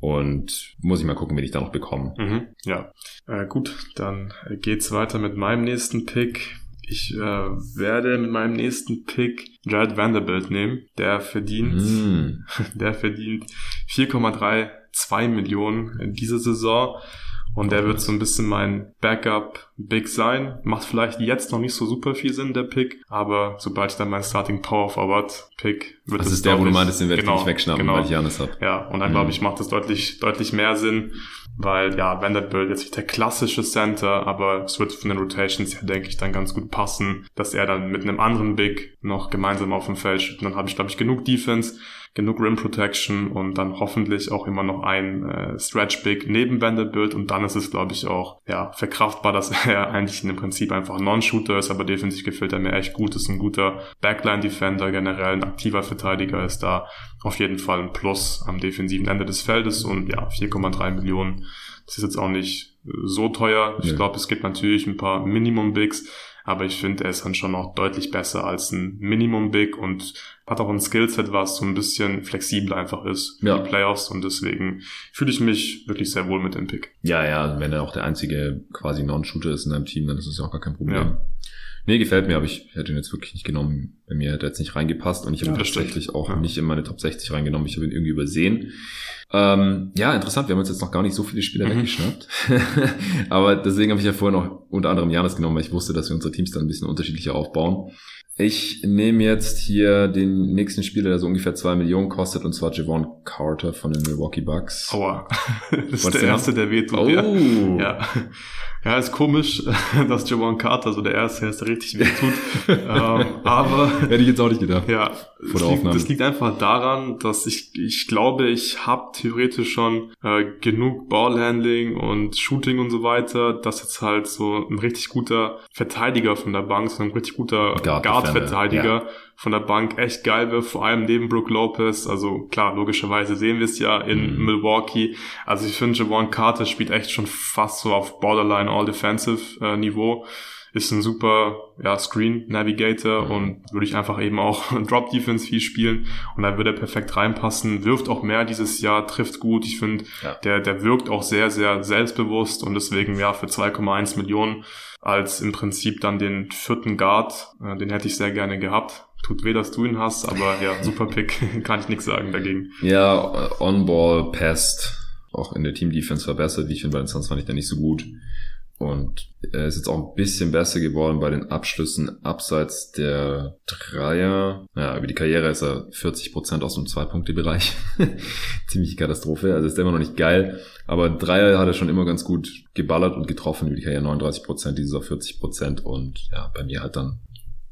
Und muss ich mal gucken, wen ich da noch bekomme. Mhm, ja. Äh, gut, dann geht's weiter mit meinem nächsten Pick. Ich äh, werde mit meinem nächsten Pick Jared Vanderbilt nehmen. Der verdient, Mm. [laughs] der verdient 4,32 Millionen in dieser Saison. Und der wird so ein bisschen mein Backup Big sein. Macht vielleicht jetzt noch nicht so super viel Sinn, der Pick. Aber sobald ich dann mein Starting Power Forward Pick wird Das es ist der, wo du meintest, den werde ich genau, nicht wegschnappen, genau. weil ich Janis hab. Ja, und dann Mhm. glaube ich, macht das deutlich, deutlich mehr Sinn, weil ja, Vanderbilt jetzt nicht der klassische Center, aber es wird von den Rotations her, denke ich, dann ganz gut passen, dass er dann mit einem anderen Big noch gemeinsam auf dem Feld steht. Und dann habe ich, glaube ich, genug Defense, genug Rim Protection und dann hoffentlich auch immer noch ein äh, Stretch Big neben Vanderbilt und dann ist es, glaube ich, auch ja verkraftbar, dass [laughs] er eigentlich im Prinzip einfach ein Non-Shooter ist, aber defensiv gefällt er mir echt gut, ist ein guter Backline-Defender, generell ein aktiver Verteidiger ist da auf jeden Fall ein Plus am defensiven Ende des Feldes. Und ja, 4,3 Millionen, das ist jetzt auch nicht so teuer. Ich Nee. glaube, es gibt natürlich ein paar Minimum-Bigs, aber ich finde, er ist dann schon noch deutlich besser als ein Minimum-Big und hat auch ein Skillset, was so ein bisschen flexibler einfach ist für Ja. die Playoffs und deswegen fühle ich mich wirklich sehr wohl mit dem Pick. Ja, ja, wenn er auch der einzige quasi Non-Shooter ist in deinem Team, dann ist es ja auch gar kein Problem. Ja. Nee, gefällt mir, aber ich hätte ihn jetzt wirklich nicht genommen. Bei mir hätte er jetzt nicht reingepasst und ich habe Ja, ihn das stimmt. tatsächlich auch Ja. nicht in meine Top 60 reingenommen. Ich habe ihn irgendwie übersehen. Ähm, ja, interessant. Wir haben uns jetzt noch gar nicht so viele Spieler Mhm. weggeschnappt. [laughs] aber deswegen habe ich ja vorher noch unter anderem Janis genommen, weil ich wusste, dass wir unsere Teams dann ein bisschen unterschiedlicher aufbauen. Ich nehme jetzt hier den nächsten Spieler, der so ungefähr zwei Millionen kostet, und zwar Javon Carter von den Milwaukee Bucks. Aua. [laughs] Das ist Was der erste, der wehtut. Oh. Ja. Ja. Ja, ist komisch, [laughs] dass Javon Carter so der erste ist, der richtig wehtut. ähm, aber [laughs] Hätte ich jetzt auch nicht gedacht. ja, das liegt, das liegt einfach daran, dass ich, ich glaube, ich habe theoretisch schon äh, genug Ballhandling und Shooting und so weiter, dass jetzt halt so ein richtig guter Verteidiger von der Bank, so ein richtig guter Guard Guard-Verteidiger Defender, von der Bank echt geil wird, vor allem neben Brook Lopez. Also klar, logischerweise sehen wir es ja in Mhm. Milwaukee. Also ich finde, Javon Carter spielt echt schon fast so auf Borderline All-Defensive äh, Niveau. Ist ein super ja, Screen Navigator Mhm. und würde ich einfach eben auch [laughs] Drop Defense viel spielen und da würde er perfekt reinpassen, wirft auch mehr dieses Jahr, trifft gut. Ich finde, Ja. der, der wirkt auch sehr, sehr selbstbewusst und deswegen ja für 2,1 Millionen als im Prinzip dann den vierten Guard, äh, den hätte ich sehr gerne gehabt. Tut weh, dass du ihn hast, aber ja, super Pick, [laughs] kann ich nichts sagen dagegen. Ja, On-Ball passt, auch in der Team-Defense verbessert. Wie ich finde, bei den Suns fand ich da nicht so gut. Und er ist jetzt auch ein bisschen besser geworden bei den Abschlüssen abseits der Dreier. Ja, über die Karriere ist er 40% aus dem Zwei-Punkte-Bereich. [laughs] Ziemliche Katastrophe. Also ist immer noch nicht geil. Aber Dreier hat er schon immer ganz gut geballert und getroffen über die Karriere. 39%, dieses auf 40%. Und ja, bei mir halt dann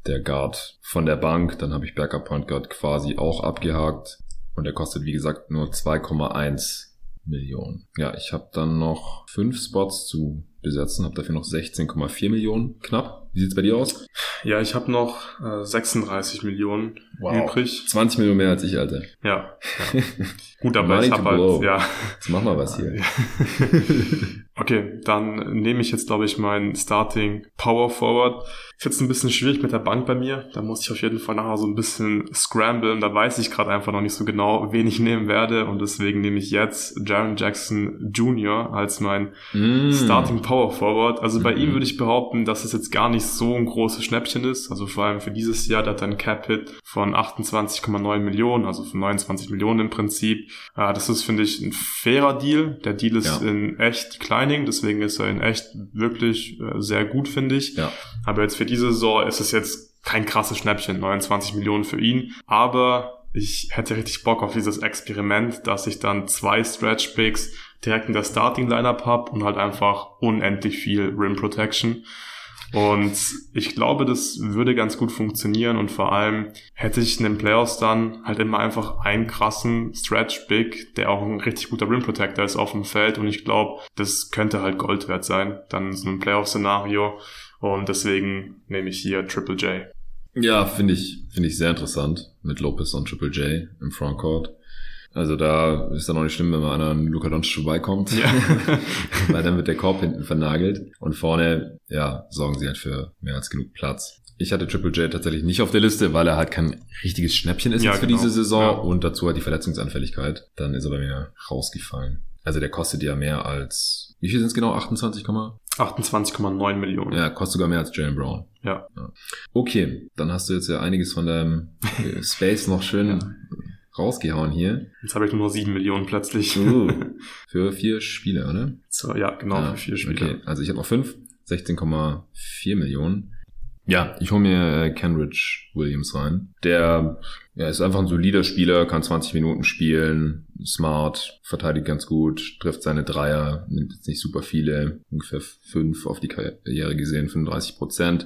der Guard von der Bank. Dann habe ich Backup Point Guard quasi auch abgehakt. Und der kostet, wie gesagt, nur 2,1 Millionen. Ja, ich habe dann noch fünf Spots zu besetzen, habe dafür noch 16,4 Millionen knapp. Wie sieht's bei dir aus? Ja, ich habe noch äh, 36 Millionen wow. übrig. 20 Millionen mehr als ich, Alter. Ja. ja. [laughs] Gut, aber ich habe halt, ja. Jetzt mach mal was hier. [laughs] okay, dann nehme ich jetzt, glaube ich, meinen Starting Power Forward. Ist jetzt ein bisschen schwierig mit der Bank bei mir. Da muss ich auf jeden Fall nachher so ein bisschen scramblen. Da weiß ich gerade einfach noch nicht so genau, wen ich nehmen werde. Und deswegen nehme ich jetzt Jaron Jackson Jr. als mein mm. Starting Power Forward. Also bei mm ihm würde ich behaupten, dass es jetzt gar nicht so ein großes Schnäppchen ist. Also vor allem für dieses Jahr, da hat einen Cap-Hit von 28,9 Millionen, also von 29 Millionen im Prinzip. Äh, das ist, finde ich, ein fairer Deal. Der Deal ist ja. in echt Kleining, deswegen ist er in echt wirklich äh, sehr gut, finde ich. Ja. Aber jetzt für diese Saison ist es jetzt kein krasses Schnäppchen, 29 Millionen für ihn. Aber ich hätte richtig Bock auf dieses Experiment, dass ich dann zwei Stretch Picks direkt in der Starting Lineup habe und halt einfach unendlich viel Rim Protection. Und ich glaube, das würde ganz gut funktionieren und vor allem hätte ich in den Playoffs dann halt immer einfach einen krassen Stretch Big, der auch ein richtig guter Rim Protector ist auf dem Feld und ich glaube, das könnte halt Gold wert sein, dann so einem Playoff-Szenario und deswegen nehme ich hier Triple J. Ja, finde ich, finde ich sehr interessant mit Lopez und Triple J im Frontcourt. Also da ist dann auch nicht schlimm, wenn man an Luka Doncic vorbeikommt. Ja. [laughs] Weil dann wird der Korb hinten vernagelt. Und vorne, ja, sorgen sie halt für mehr als genug Platz. Ich hatte Triple J tatsächlich nicht auf der Liste, weil er halt kein richtiges Schnäppchen ist ja, für genau. diese Saison ja. und dazu halt die Verletzungsanfälligkeit. Dann ist er bei mir rausgefallen. Also der kostet ja mehr als, wie viel sind es genau? 28, 28,9 Millionen. Ja, kostet sogar mehr als Jalen Brown. Ja. ja. Okay, dann hast du jetzt ja einiges von deinem [laughs] Space noch schön rausgehauen hier. Jetzt habe ich nur noch sieben Millionen plötzlich. Uh, [laughs] für vier Spiele, oder? So, ja, genau, ah, für vier Spiele. Okay, also ich habe noch fünf, 16,4 Millionen. Ja, ich hole mir äh, Kenrich Williams rein. Der ja, ist einfach ein solider Spieler, kann 20 Minuten spielen, smart, verteidigt ganz gut, trifft seine Dreier, nimmt jetzt nicht super viele, ungefähr fünf auf die Karriere gesehen, 35 Prozent.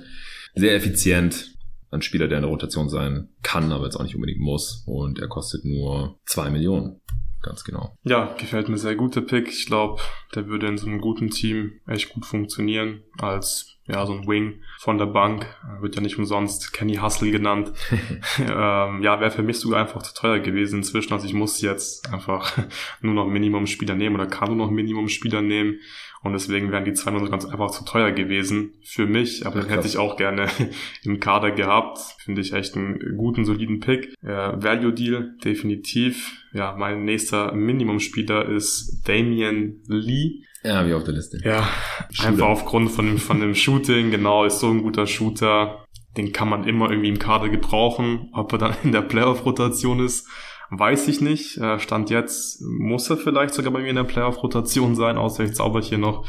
Sehr effizient, ein Spieler, der in der Rotation sein kann, aber jetzt auch nicht unbedingt muss. Und er kostet nur zwei Millionen. Ganz genau. Ja, gefällt mir sehr guter Pick. Ich glaube, der würde in so einem guten Team echt gut funktionieren als ja, so ein Wing von der Bank, wird ja nicht umsonst Kenny Hustle genannt. [laughs] ähm, ja, wäre für mich sogar einfach zu teuer gewesen inzwischen. Also ich muss jetzt einfach [laughs] nur noch Minimum-Spieler nehmen oder kann nur noch Minimum-Spieler nehmen. Und deswegen wären die 200 ganz einfach zu teuer gewesen für mich. Aber ja, den hätte ich auch gerne [laughs] im Kader gehabt. Finde ich echt einen guten, soliden Pick. Äh, Value Deal, definitiv. Ja, mein nächster Minimum-Spieler ist Damian Lee. Ja, wie auf der Liste. Ja, Shooter. einfach aufgrund von dem, von dem Shooting, genau, ist so ein guter Shooter. Den kann man immer irgendwie im Kader gebrauchen. Ob er dann in der Playoff-Rotation ist, weiß ich nicht. Äh, Stand jetzt muss er vielleicht sogar bei mir in der Playoff-Rotation sein, außer ich zauber hier noch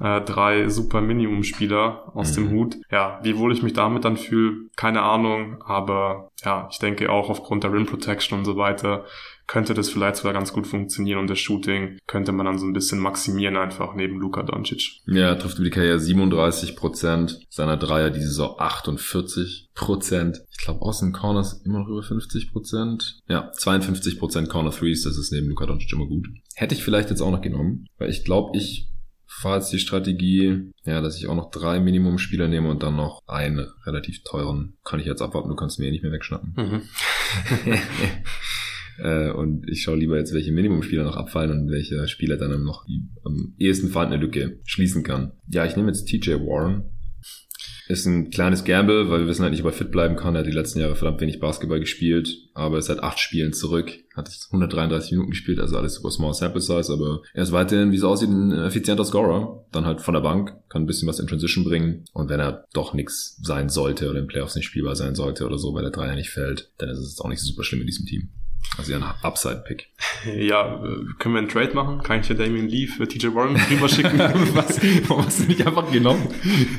äh, drei super Minimum-Spieler aus mhm. dem Hut. Ja, wie wohl ich mich damit dann fühle, keine Ahnung, aber ja, ich denke auch aufgrund der Rim Protection und so weiter könnte das vielleicht sogar ganz gut funktionieren und das Shooting könnte man dann so ein bisschen maximieren einfach neben Luka Doncic. Ja, trifft über die Karriere 37 Prozent, seiner Dreier diese Saison 48 Prozent. Ich glaube, Austin Corners immer noch über 50 Prozent. Ja, 52 Prozent Corner Threes, das ist neben Luka Doncic immer gut. Hätte ich vielleicht jetzt auch noch genommen, weil ich glaube, ich fahre jetzt die Strategie, ja, dass ich auch noch drei Minimum-Spieler nehme und dann noch einen relativ teuren. Kann ich jetzt abwarten, du kannst mir eh nicht mehr wegschnappen. Mhm. [laughs] Äh, und ich schaue lieber jetzt, welche Minimum-Spieler noch abfallen und welche Spieler dann noch die am ehesten vorhandene Lücke schließen kann. Ja, ich nehme jetzt TJ Warren. Ist ein kleines Gamble, weil wir wissen halt nicht, ob er fit bleiben kann. Er hat die letzten Jahre verdammt wenig Basketball gespielt, aber ist seit acht Spielen zurück. Hat 133 Minuten gespielt, also alles super small sample size, aber er ist weiterhin, wie es aussieht, ein effizienter Scorer. Dann halt von der Bank, kann ein bisschen was in Transition bringen. Und wenn er doch nichts sein sollte oder im Playoffs nicht spielbar sein sollte oder so, weil der Dreier nicht fällt, dann ist es auch nicht super schlimm in diesem Team. Also ein Upside-Pick. [laughs] Ja, können wir einen Trade machen? Kann ich dir Damien Lee für TJ Warren rüberschicken? [laughs] Was? Warum hast du nicht einfach genommen?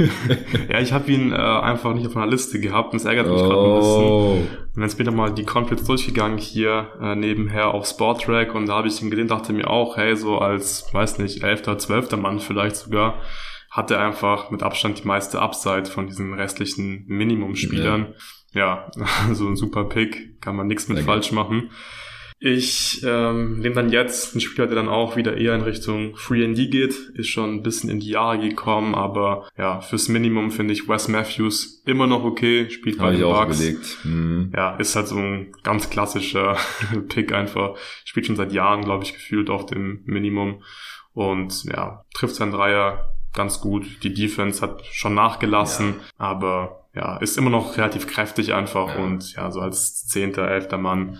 [laughs] ja, ich habe ihn äh, einfach nicht auf meiner Liste gehabt und es ärgert mich oh. gerade ein bisschen. Und dann später mal die Conflicts durchgegangen hier äh, nebenher auf Sportrack und da habe ich ihn gesehen, dachte mir auch, hey, so als, weiß nicht, elfter, zwölfter Mann vielleicht sogar, hat er einfach mit Abstand die meiste Upside von diesen restlichen Minimum-Spielern. Ja ja, [laughs] so ein super Pick, kann man nichts mit Sehr falsch machen. Ich ähm, nehme dann jetzt einen Spieler, der dann auch wieder eher in Richtung Free and D geht, ist schon ein bisschen in die Jahre gekommen, aber ja, fürs Minimum finde ich Wes Matthews immer noch okay, spielt bei den Bucks. Mhm. Ja, ist halt so ein ganz klassischer [laughs] Pick einfach, spielt schon seit Jahren, glaube ich, gefühlt auf dem Minimum und ja, trifft sein Dreier ganz gut. Die Defense hat schon nachgelassen, ja. aber ja, ist immer noch relativ kräftig einfach ja. und ja, so als zehnter, elfter Mann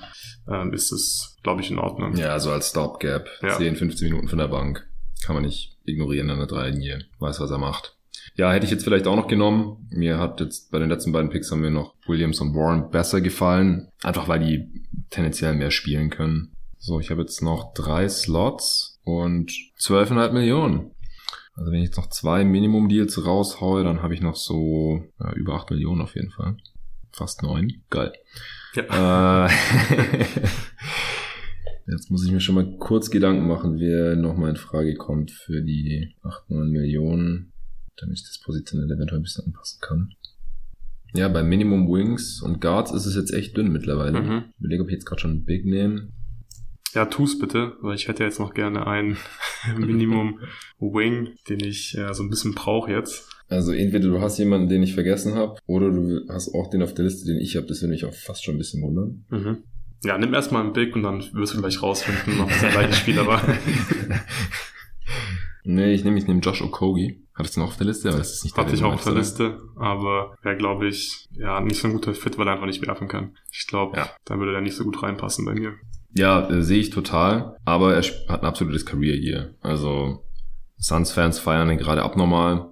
ähm, ist es, glaube ich, in Ordnung. Ja, so als Stopgap. Ja. 10, 15 Minuten von der Bank. Kann man nicht ignorieren in der Dreilinie. Weiß, was er macht. Ja, hätte ich jetzt vielleicht auch noch genommen. Mir hat jetzt bei den letzten beiden Picks haben mir noch Williams und Warren besser gefallen. Einfach weil die tendenziell mehr spielen können. So, ich habe jetzt noch drei Slots und 12,5 Millionen. Also wenn ich jetzt noch zwei Minimum-Deals raushaue, dann habe ich noch so ja, über 8 Millionen auf jeden Fall. Fast neun. Geil. Ja. Äh, [laughs] jetzt muss ich mir schon mal kurz Gedanken machen, wer nochmal in Frage kommt für die 8, 9 Millionen, damit ich das positionell eventuell ein bisschen anpassen kann. Ja, bei Minimum Wings und Guards ist es jetzt echt dünn mittlerweile. Mhm. Ich überlege, ob ich jetzt gerade schon Big nehme. Ja, tu's bitte, weil ich hätte jetzt noch gerne einen [laughs] Minimum Wing, den ich ja, so ein bisschen brauche jetzt. Also entweder du hast jemanden, den ich vergessen habe, oder du hast auch den auf der Liste, den ich habe. Das würde mich auch fast schon ein bisschen wundern. Mhm. Ja, nimm erstmal einen Big und dann wirst du gleich rausfinden, ob es der gleiche Spieler war. [laughs] nee, ich nehme ich nehme Josh Okogi. Hattest du noch auf der Liste? Aber das ist nicht Hatte ich auch auf der Liste, aber wäre, glaube ich, ja, nicht so ein guter Fit, weil er einfach nicht werfen kann. Ich glaube, ja. da würde er nicht so gut reinpassen bei mir. Ja, äh, sehe ich total. Aber er hat ein absolutes Career hier. Also Suns-Fans feiern ihn gerade abnormal.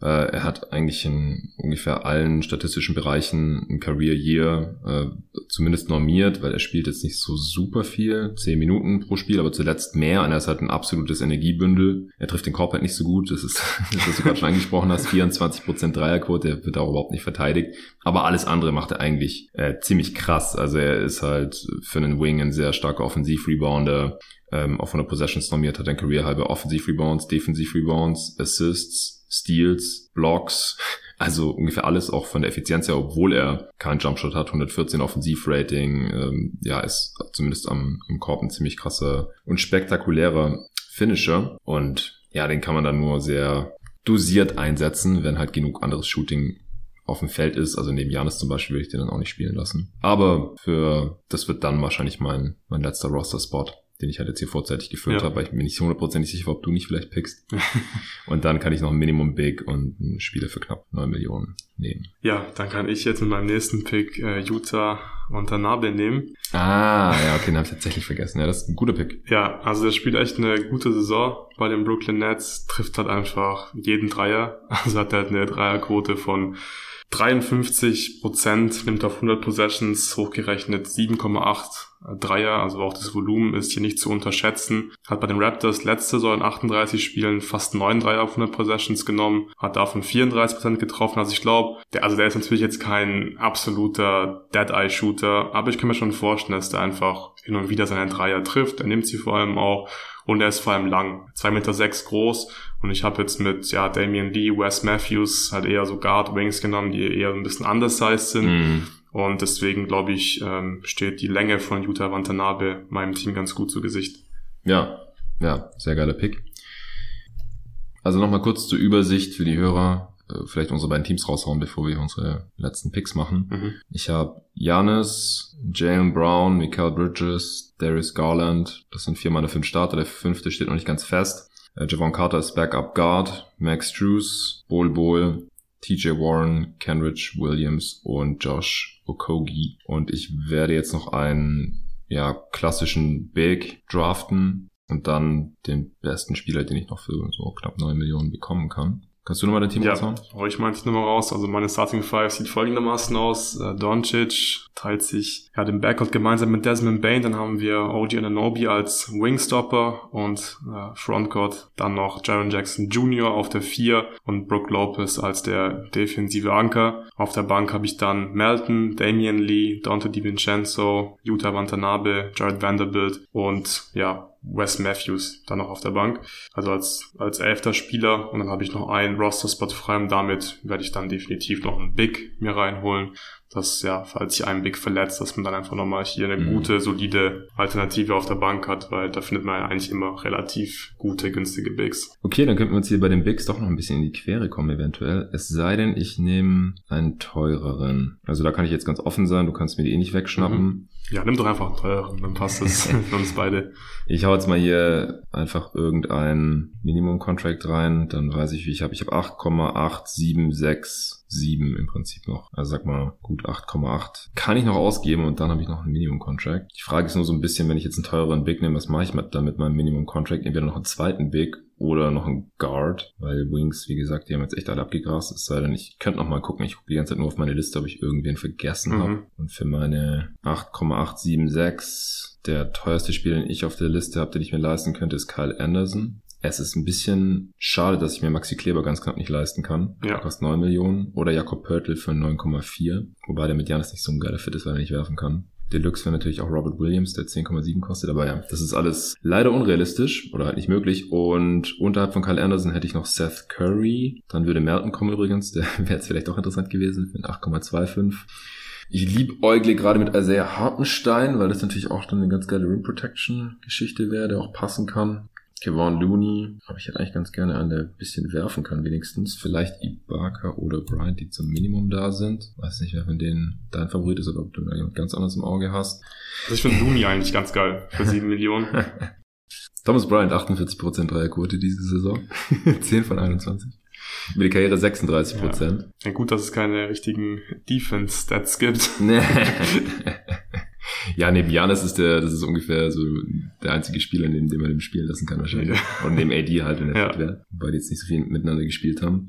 Äh, er hat eigentlich in ungefähr allen statistischen Bereichen ein Career Year äh, zumindest normiert, weil er spielt jetzt nicht so super viel, zehn Minuten pro Spiel, aber zuletzt mehr. Und er ist halt ein absolutes Energiebündel. Er trifft den Korb halt nicht so gut. Das ist, [laughs] das, was du gerade schon angesprochen hast, 24% Dreierquote, er wird auch überhaupt nicht verteidigt. Aber alles andere macht er eigentlich äh, ziemlich krass. Also er ist halt für einen Wing ein sehr starker Offensiv-Rebounder. Ähm, auch von der Possessions normiert hat ein Career halbe Offensiv-Rebounds, Defensiv-Rebounds, Assists, Steals, Blocks, [laughs] also ungefähr alles auch von der Effizienz her, obwohl er keinen Jumpshot hat, 114 Offensivrating, ähm, ja, ist zumindest am, am Korb ein ziemlich krasser und spektakulärer Finisher und ja, den kann man dann nur sehr dosiert einsetzen, wenn halt genug anderes Shooting auf dem Feld ist. Also neben Janis zum Beispiel will ich den dann auch nicht spielen lassen. Aber für das wird dann wahrscheinlich mein, mein letzter Roster-Spot den ich halt jetzt hier vorzeitig gefüllt ja. habe, weil ich mir nicht hundertprozentig sicher war, ob du nicht vielleicht pickst. [laughs] und dann kann ich noch ein Minimum Big und einen Spieler für knapp 9 Millionen nehmen. Ja, dann kann ich jetzt mit meinem nächsten Pick äh, Utah und Tanabe nehmen. Ah, ja, okay, den habe ich tatsächlich vergessen. Ja, das ist ein guter Pick. Ja, also der spielt echt eine gute Saison bei den Brooklyn Nets, trifft halt einfach jeden Dreier. [laughs] Also hat er halt eine Dreierquote von 53 Prozent, nimmt auf 100 Possessions, hochgerechnet 7,8 Dreier, also auch das Volumen ist hier nicht zu unterschätzen. Hat bei den Raptors letzte Saison in 38 Spielen fast 9 Dreier auf 100 Possessions genommen, hat davon 34 Prozent getroffen. Also ich glaube, der, also der ist natürlich jetzt kein absoluter Dead-Eye-Shooter, aber ich kann mir schon vorstellen, dass der einfach hin und wieder seine Dreier trifft. Er nimmt sie vor allem auch und er ist vor allem lang. 2,6 Meter sechs groß und ich habe jetzt mit ja Damian Lee, Wes Matthews halt eher so Guard Wings genommen, die eher ein bisschen undersized sind. Mm. Und deswegen, glaube ich, ähm, steht die Länge von Utah Watanabe meinem Team ganz gut zu Gesicht. Ja, ja, sehr geiler Pick. Also nochmal kurz zur Übersicht für die Hörer. Äh, vielleicht unsere beiden Teams raushauen, bevor wir unsere letzten Picks machen. Mhm. Ich habe Janis, Jalen Brown, Mikael Bridges, Darius Garland. Das sind vier meiner fünf Starter. Der fünfte steht noch nicht ganz fest. Äh, Javon Carter ist Backup Guard. Max Drews, Bol Bol, TJ Warren, Kenrich Williams und Josh Okogi. Und ich werde jetzt noch einen ja, klassischen Big draften und dann den besten Spieler, den ich noch für so knapp 9 Millionen bekommen kann. Kannst du nochmal dein Team ja, raushauen? Ja, ich meinte nochmal raus. Also meine Starting Five sieht folgendermaßen aus. Äh, Doncic teilt sich ja den Backcourt gemeinsam mit Desmond Bain. Dann haben wir OG Ananobi als Wingstopper und äh, Frontcourt. Dann noch Jaron Jackson Jr. auf der 4 und Brook Lopez als der defensive Anker. Auf der Bank habe ich dann Melton, Damian Lee, Dante DiVincenzo, Utah Watanabe, Jared Vanderbilt und ja, Wes Matthews dann noch auf der Bank. Also als, als elfter Spieler und dann habe ich noch einen Roster-Spot frei und damit werde ich dann definitiv noch einen Big mir reinholen dass ja, falls sich ein Big verletzt, dass man dann einfach nochmal hier eine mhm. gute, solide Alternative auf der Bank hat, weil da findet man ja eigentlich immer relativ gute, günstige Bigs. Okay, dann könnten wir uns hier bei den Bigs doch noch ein bisschen in die Quere kommen eventuell. Es sei denn, ich nehme einen teureren. Also da kann ich jetzt ganz offen sein, du kannst mir die eh nicht wegschnappen. Mhm. Ja, nimm doch einfach einen teureren, dann passt es für uns beide. Ich hau jetzt mal hier einfach irgendein Minimum-Contract rein, dann weiß ich, wie ich habe. Ich habe 8,876 7 im Prinzip noch. Also sag mal gut 8,8. Kann ich noch ausgeben und dann habe ich noch einen Minimum-Contract. Die Frage ist nur so ein bisschen, wenn ich jetzt einen teureren Big nehme, was mache ich dann mit meinem Minimum-Contract? Entweder noch einen zweiten Big oder noch einen Guard, weil Wings, wie gesagt, die haben jetzt echt alle abgegrast. Es sei denn, ich könnte noch mal gucken. Ich gucke die ganze Zeit nur auf meine Liste, ob ich irgendwen vergessen mhm. habe. Und für meine 8,876 der teuerste Spieler, den ich auf der Liste habe, den ich mir leisten könnte, ist Kyle Anderson. Es ist ein bisschen schade, dass ich mir Maxi Kleber ganz knapp nicht leisten kann. Ja. Der kostet 9 Millionen. Oder Jakob Pörtl für 9,4. Wobei der mit Janis nicht so ein geiler Fit ist, weil er nicht werfen kann. Deluxe wäre natürlich auch Robert Williams, der 10,7 kostet. Aber ja, das ist alles leider unrealistisch oder halt nicht möglich. Und unterhalb von Kyle Anderson hätte ich noch Seth Curry. Dann würde Merton kommen übrigens. Der [laughs] wäre jetzt vielleicht auch interessant gewesen mit 8,25. Ich liebe Eugle gerade mit Isaiah Hartenstein, weil das natürlich auch dann eine ganz geile Rim Protection Geschichte wäre, der auch passen kann. Kevon Looney habe ich halt eigentlich ganz gerne einen, der ein bisschen werfen kann wenigstens. Vielleicht Ibaka oder Bryant, die zum Minimum da sind. Weiß nicht, wer von denen dein Favorit ist oder ob du da jemand ganz anderes im Auge hast. Also ich finde Looney eigentlich ganz geil für 7 [laughs] Millionen. Thomas Bryant, 48% Dreierquote diese Saison. [laughs] 10 von 21. Über die Karriere 36 Ja. ja. gut, dass es keine richtigen Defense-Stats gibt. [laughs] Ja, neben Janis ist der, das ist ungefähr so der einzige Spieler, den, den man dem spielen lassen kann wahrscheinlich. Ja. Und neben AD halt, wenn er ja. fit wäre. Wobei die jetzt nicht so viel miteinander gespielt haben.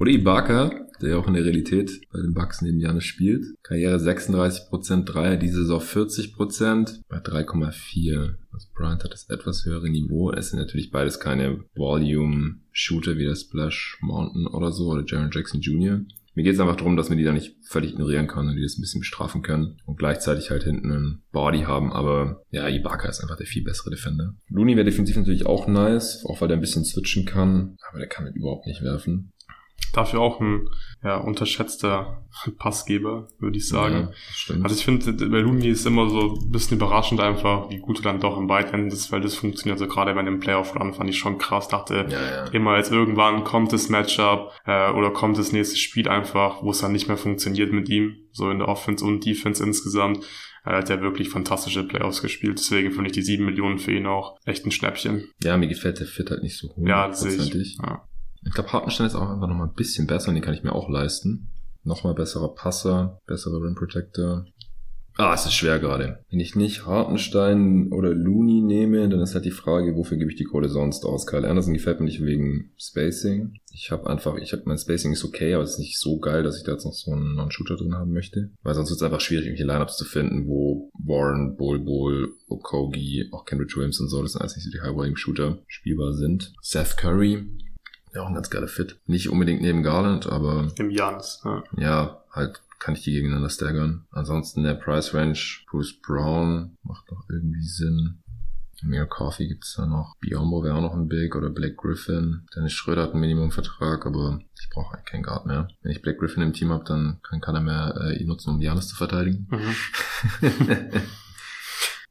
Oder Ibaka, der ja auch in der Realität bei den Bucks neben Janis spielt. Karriere 36%, Dreier, diese Saison 40%, bei 3,4. Also Bryant hat das etwas höhere Niveau. Es sind natürlich beides keine Volume-Shooter wie der Splash Mountain oder so oder Jaron Jackson Jr. Mir geht es einfach darum, dass man die da nicht völlig ignorieren kann und die das ein bisschen bestrafen können und gleichzeitig halt hinten einen Body haben. Aber ja, Ibaka ist einfach der viel bessere Defender. Looney wäre defensiv natürlich auch nice, auch weil der ein bisschen switchen kann, aber der kann halt überhaupt nicht werfen. Dafür auch ein ja, unterschätzter [laughs] Passgeber, würde ich sagen. Ja, also ich finde, bei Looney ist immer so ein bisschen überraschend einfach, wie gut er dann doch im Weitenden des Feldes funktioniert. Also gerade bei dem Playoff-Run fand ich schon krass. Dachte ja, immer jetzt irgendwann kommt das Matchup äh, oder kommt das nächste Spiel einfach, wo es dann nicht mehr funktioniert mit ihm, so in der Offense und Defense insgesamt. Er hat ja wirklich fantastische Playoffs gespielt. Deswegen finde ich die sieben Millionen für ihn auch echt ein Schnäppchen. Ja, mir gefällt der Fit halt nicht so hoch. Ja, das sehe ich. Ja. Ich glaube, Hartenstein ist auch einfach nochmal ein bisschen besser und den kann ich mir auch leisten. Nochmal besserer Passer, bessere Rim Protector. Ah, es ist schwer gerade. Wenn ich nicht Hartenstein oder Looney nehme, dann ist halt die Frage, wofür gebe ich die Kohle sonst aus? Kyle Anderson gefällt mir nicht wegen Spacing. Ich habe einfach, ich habe mein Spacing ist okay, aber es ist nicht so geil, dass ich da jetzt noch so einen Non-Shooter drin haben möchte. Weil sonst wird es einfach schwierig, irgendwelche Lineups zu finden, wo Warren, Bull Bull, Okogi, auch Kendrick Williams und so, das sind alles nicht so die High-Volume-Shooter spielbar sind. Seth Curry, ja, auch ein ganz geiler Fit. Nicht unbedingt neben Garland, aber. Im Jans, ja. Ja, halt kann ich die gegeneinander staggern. Ansonsten der Price Range, Bruce Brown macht noch irgendwie Sinn. Mehr Coffee gibt's da noch. Biombo wäre auch noch ein Big oder Black Griffin. Dennis Schröder hat einen Minimumvertrag, aber ich brauche eigentlich keinen Guard mehr. Wenn ich Black Griffin im Team habe, dann kann keiner mehr äh, ihn nutzen, um Janis zu verteidigen. Mhm. [laughs]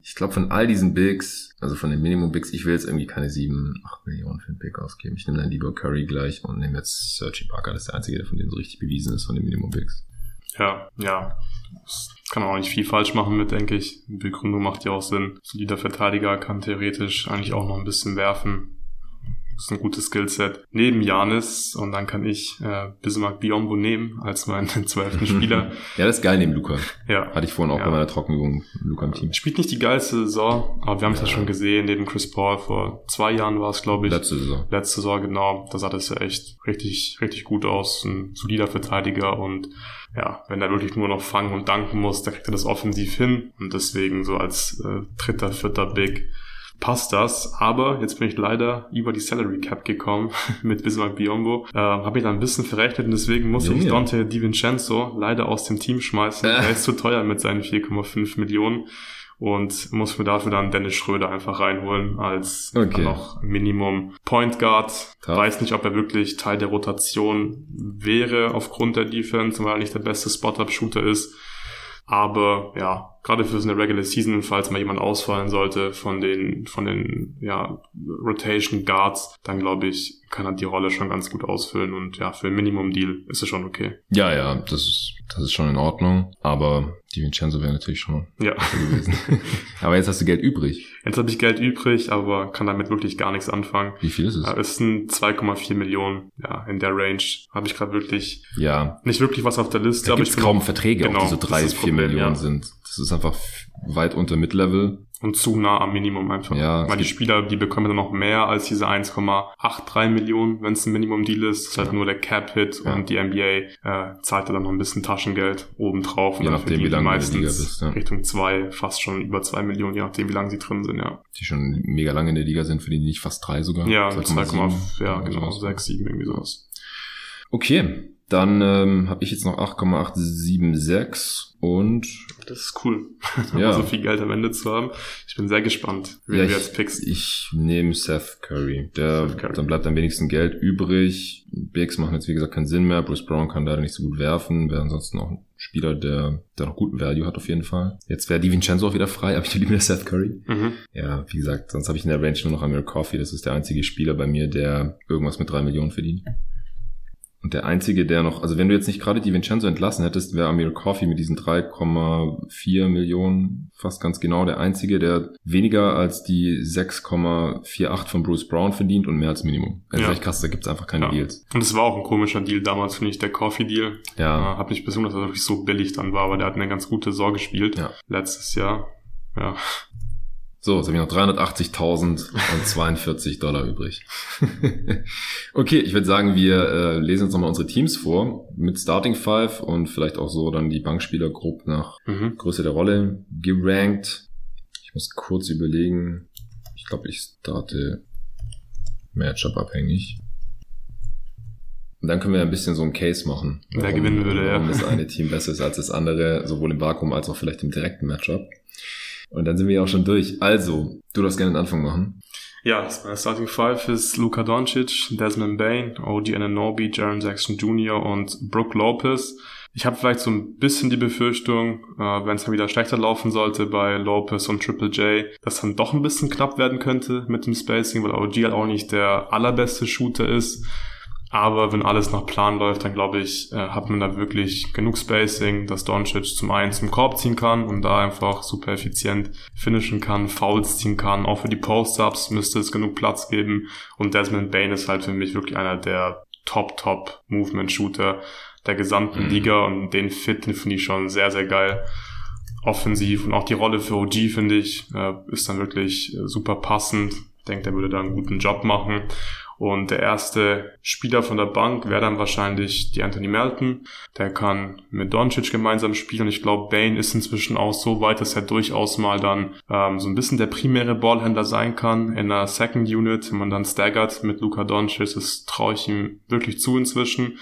ich glaube, von all diesen Bigs also von den Minimum Bigs, ich will jetzt irgendwie keine 7, 8 Millionen für den Pick ausgeben. Ich nehme dann lieber Curry gleich und nehme jetzt Sergi Parker. Das ist der einzige, der von denen so richtig bewiesen ist, von den Minimum Bigs. Ja, ja. Das kann man auch nicht viel falsch machen mit, denke ich. Begründung macht ja auch Sinn. Solider Verteidiger kann theoretisch eigentlich auch noch ein bisschen werfen. Das ist ein gutes Skillset. Neben Janis und dann kann ich äh, Bismarck Biombo nehmen als meinen [laughs] zwölften [laughs] Spieler. ja, das ist geil neben Luca. Ja. Hatte ich vorhin auch ja. bei meiner Trockenübung Luca im Team. Spielt nicht die geilste Saison, aber wir haben es ja. ja schon gesehen, neben Chris Paul vor zwei Jahren war es, glaube ich. Letzte Saison. Letzte Saison, genau. Da sah das ja echt richtig, richtig gut aus. Ein solider Verteidiger und ja, wenn er wirklich nur noch fangen und danken muss, dann kriegt er das offensiv hin. Und deswegen so als äh, dritter, vierter Big passt das. Aber jetzt bin ich leider über die Salary Cap gekommen [laughs] mit Bismarck Biombo. Ähm, Habe ich da ein bisschen verrechnet und deswegen musste ich Dante DiVincenzo leider aus dem Team schmeißen. Äh. Er ist zu teuer mit seinen 4,5 Millionen. und muss mir dafür dann Dennis Schröder einfach reinholen als Okay. noch Minimum Point Guard. Tough. Weiß nicht, ob er wirklich Teil der Rotation wäre aufgrund der Defense, weil er nicht der beste Spot-Up-Shooter ist. Aber ja, gerade für so eine Regular Season, falls mal jemand ausfallen sollte von den, von den, ja, Rotation Guards, dann glaube ich, kann er die Rolle schon ganz gut ausfüllen und ja, für ein Minimum Deal ist es schon okay. Ja, ja, das ist, das ist schon in Ordnung. Aber die Vincenzo wäre natürlich schon Ja. gewesen. [laughs] aber jetzt hast du Geld übrig. Jetzt habe ich Geld übrig, aber kann damit wirklich gar nichts anfangen. Wie viel ist es? Es sind 2,4 Millionen, ja, in der Range. Habe ich gerade wirklich, Ja, nicht wirklich was auf der Liste, da gibt's bin kaum Verträge, genau, auch die so das drei, ist das vier Problem, Millionen ja. sind. Das ist einfach weit unter Mid-Level. und zu nah am Minimum einfach. Ja, Weil die Spieler, die bekommen dann noch mehr als diese 1,83 Millionen, wenn es ein Minimum-Deal ist. Das ist halt Ja. nur der Cap-Hit Ja. und die NBA äh, zahlt dann noch ein bisschen Taschengeld obendrauf. Und Je nachdem, wie lange du in der Liga bist, ja. Richtung zwei, fast schon über zwei Millionen, je nachdem, wie lange sie drin sind, ja. Die schon mega lange in der Liga sind, verdienen die nicht fast drei sogar. Ja, 2,7 2,5, ja, genau, sowas. 6, 7, irgendwie sowas. Okay, dann ähm, habe ich jetzt noch 8,876 und Das ist cool, [laughs] Ja. so viel Geld am Ende zu haben. Ich bin sehr gespannt, wie ja, du ich, jetzt pickst. ich nehme Seth Curry. Der, Seth Curry. Dann bleibt am wenigsten Geld übrig. Bigs machen jetzt wie gesagt keinen Sinn mehr. Bruce Brown kann leider nicht so gut werfen. Wäre ansonsten auch ein Spieler, der, der noch guten Value hat auf jeden Fall. Jetzt wäre die Vincenzo auch wieder frei, aber ich liebe mir Seth Curry. Mhm. Ja, wie gesagt, sonst habe ich in der Range nur noch Amir Coffee. Das ist der einzige Spieler bei mir, der irgendwas mit drei Millionen verdient. Und der einzige, der noch, also wenn du jetzt nicht gerade die Vincenzo entlassen hättest, wäre Amir Coffee mit diesen 3,4 Millionen fast ganz genau der einzige, der weniger als die 6,48 von Bruce Brown verdient und mehr als Minimum. Also Ja. echt krass, da gibt's einfach keine Ja. Deals. Und es war auch ein komischer Deal damals, finde ich, der Coffee-Deal. Ja, Äh, hab nicht besonders, dass er wirklich so billig dann war, aber der hat eine ganz gute Saison gespielt. Ja. Letztes Jahr. Ja. So, jetzt habe ich noch 380.042 Dollar übrig. [laughs] okay, ich würde sagen, wir äh, lesen uns nochmal unsere Teams vor mit Starting Five und vielleicht auch so dann die Bankspieler grob nach Mhm. Größe der Rolle gerankt. Ich muss kurz überlegen. Ich glaube, ich starte Matchup abhängig. Und dann können wir ein bisschen so einen Case machen. Wer gewinnen würde, ja. Warum das eine Team besser ist als das andere, sowohl im Vakuum als auch vielleicht im direkten Matchup. Und dann sind wir ja auch schon durch. Also, du darfst gerne den Anfang machen. Ja, das meine Starting Five ist Luka Doncic, Desmond Bain, OG Ananobi, Jaron Jackson Jr. und Brooke Lopez. Ich habe vielleicht so ein bisschen die Befürchtung, äh, wenn es dann wieder schlechter laufen sollte bei Lopez und Triple J, dass dann doch ein bisschen knapp werden könnte mit dem Spacing, weil OG halt auch nicht der allerbeste Shooter ist. Aber wenn alles nach Plan läuft, dann glaube ich, äh, hat man da wirklich genug Spacing, dass Doncic zum einen zum Korb ziehen kann und da einfach super effizient finishen kann, Fouls ziehen kann. Auch für die Post-Ups müsste es genug Platz geben. Und Desmond Bain ist halt für mich wirklich einer der Top-Top-Movement-Shooter der gesamten Mhm. Liga und den Fit, finde ich schon sehr, sehr geil. Offensiv und auch die Rolle für OG, finde ich, äh, ist dann wirklich äh, super passend. Ich denke, der würde da einen guten Job machen. Und der erste Spieler von der Bank wäre dann wahrscheinlich die Anthony Melton. Der kann mit Doncic gemeinsam spielen. Ich glaube, Bane ist inzwischen auch so weit, dass er durchaus mal dann ähm, so ein bisschen der primäre Ballhändler sein kann in der Second Unit, wenn man dann staggert mit Luka Doncic. Das traue ich ihm wirklich zu inzwischen.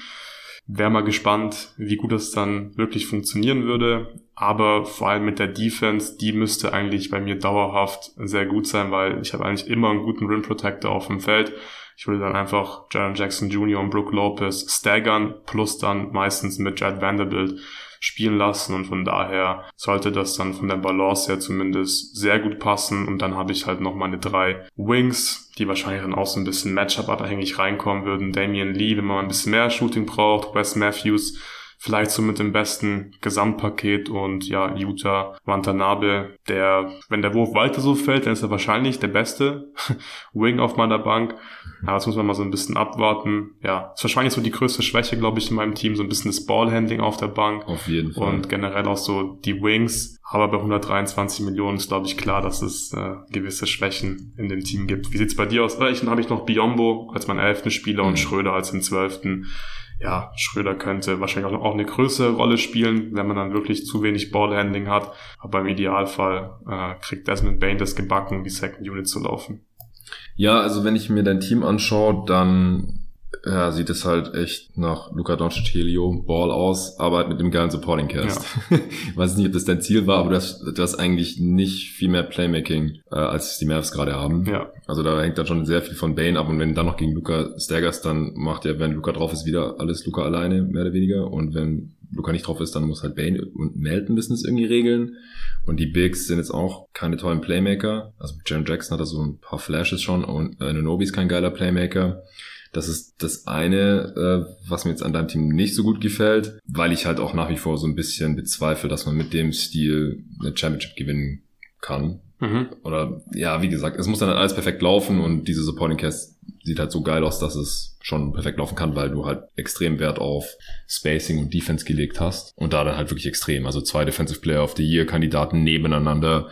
Wäre mal gespannt, wie gut das dann wirklich funktionieren würde. Aber vor allem mit der Defense, die müsste eigentlich bei mir dauerhaft sehr gut sein, weil ich habe eigentlich immer einen guten Rim Protector auf dem Feld. Ich würde dann einfach Jaron Jackson Jr. und Brooke Lopez staggern, plus dann meistens mit Jad Vanderbilt spielen lassen und von daher sollte das dann von der Balance her zumindest sehr gut passen und dann habe ich halt noch meine drei Wings, die wahrscheinlich dann auch so ein bisschen Matchup abhängig reinkommen würden. Damian Lee, wenn man ein bisschen mehr Shooting braucht, Wes Matthews vielleicht so mit dem besten Gesamtpaket und ja, Utah Watanabe, der, wenn der Wurf weiter so fällt, dann ist er wahrscheinlich der beste [laughs] Wing auf meiner Bank. Aber das muss man mal so ein bisschen abwarten. Ja, ist wahrscheinlich so die größte Schwäche, glaube ich, in meinem Team, so ein bisschen das Ballhandling auf der Bank Auf jeden Fall. und generell auch so die Wings. Aber bei 123 Millionen ist, glaube ich, klar, dass es äh, gewisse Schwächen in dem Team gibt. Wie sieht's bei dir aus? Äh, Ich, dann habe ich noch Biombo als meinen elften Spieler Mhm. und Schröder als den zwölften. Ja, Schröder könnte wahrscheinlich auch, eine größere Rolle spielen, wenn man dann wirklich zu wenig Ballhandling hat. Aber im Idealfall äh, kriegt Desmond Bain das gebacken, die Second Unit zu laufen. Ja, also wenn ich mir dein Team anschaue, dann ja, sieht es halt echt nach Luka Doncic Helio Ball aus, aber halt mit dem geilen Supporting Cast. Ja. [laughs] ich weiß nicht, ob das dein Ziel war, aber du hast eigentlich nicht viel mehr Playmaking, äh, als die Mavs gerade haben. Ja. Also da hängt dann schon sehr viel von Bane ab und wenn dann noch gegen Luca staggerst, dann macht er, wenn Luca drauf ist, wieder alles Luca alleine, mehr oder weniger. Und wenn Luca nicht drauf ist, dann muss halt Bane und Melton müssen es irgendwie regeln. Und die Bigs sind jetzt auch keine tollen Playmaker. Also Jaron Jackson hat da so ein paar Flashes schon und äh, Nobi ist kein geiler Playmaker. Das ist das eine, äh, was mir jetzt an deinem Team nicht so gut gefällt, weil ich halt auch nach wie vor so ein bisschen bezweifle, dass man mit dem Stil eine Championship gewinnen kann. Mhm. Oder ja, wie gesagt, es muss dann halt alles perfekt laufen und diese Supporting Cast sieht halt so geil aus, dass es schon perfekt laufen kann, weil du halt extrem Wert auf Spacing und Defense gelegt hast. Und da dann halt wirklich extrem. Also zwei Defensive Player of the Year Kandidaten nebeneinander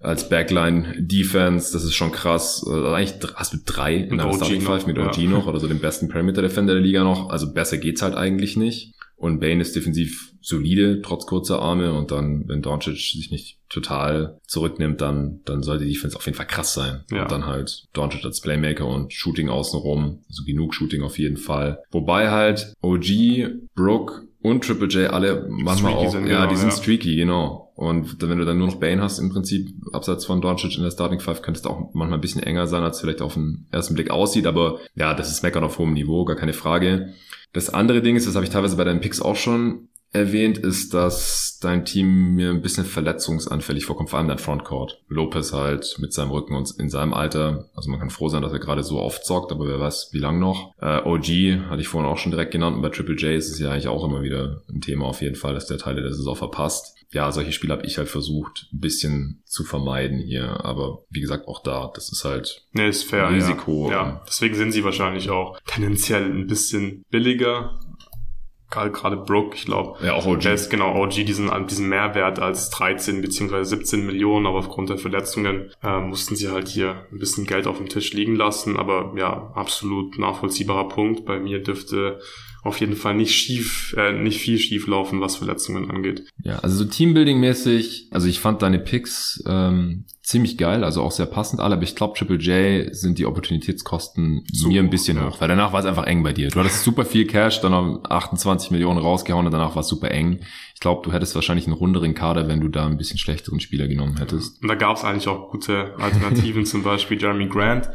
als Backline Defense, das ist schon krass. Also eigentlich hast du drei in der Starting Five mit OG ja. noch oder so den besten Perimeter Defender der Liga noch. Also besser geht's halt eigentlich nicht. Und Bane ist defensiv solide, trotz kurzer Arme. Und dann, wenn Doncic sich nicht total zurücknimmt, dann, dann sollte die Defense auf jeden Fall krass sein. Ja. Und dann halt Doncic als Playmaker und Shooting außenrum. Also genug Shooting auf jeden Fall. Wobei halt OG, Brooke und Triple J alle manchmal streaky auch, sind, ja, genau, die sind ja. streaky, genau. Und wenn du dann nur noch Bane hast, im Prinzip, abseits von Doncic in der Starting Five, könnte es auch manchmal ein bisschen enger sein, als vielleicht auf den ersten Blick aussieht. Aber ja, das ist Meckern auf hohem Niveau, gar keine Frage. Das andere Ding ist, das habe ich teilweise bei deinen Picks auch schon erwähnt, ist, dass dein Team mir ein bisschen verletzungsanfällig vorkommt, vor allem dein Frontcourt. Lopez halt mit seinem Rücken und in seinem Alter, also man kann froh sein, dass er gerade so oft zockt, aber wer weiß, wie lang noch. Äh, OG hatte ich vorhin auch schon direkt genannt und bei Triple J ist es ja eigentlich auch immer wieder ein Thema auf jeden Fall, dass der Teile der Saison verpasst. Ja, solche Spiele habe ich halt versucht, ein bisschen zu vermeiden hier, aber wie gesagt, auch da, das ist halt nee, ist fair, Risiko. Ja. ja, deswegen sind sie wahrscheinlich auch tendenziell ein bisschen billiger, gerade Brooke, ich glaube. Ja, auch OG. Der ist genau OG diesen, diesen Mehrwert als 13 bzw. 17 Millionen, aber aufgrund der Verletzungen äh, mussten sie halt hier ein bisschen Geld auf dem Tisch liegen lassen. Aber ja, absolut nachvollziehbarer Punkt. Bei mir dürfte auf jeden Fall nicht schief, äh, nicht viel schief laufen, was Verletzungen angeht. Ja, also so Teambuilding-mäßig, also ich fand deine Picks ähm, ziemlich geil, also auch sehr passend alle, aber ich glaube Triple J sind die Opportunitätskosten so, mir ein bisschen ja. hoch, weil danach war es einfach eng bei dir. Du hattest super viel Cash, dann noch 28 Millionen rausgehauen und danach war es super eng. Ich glaube, du hättest wahrscheinlich einen runderen Kader, wenn du da ein bisschen schlechteren Spieler genommen hättest. Und da gab es eigentlich auch gute Alternativen, [laughs] zum Beispiel Jeremy Grant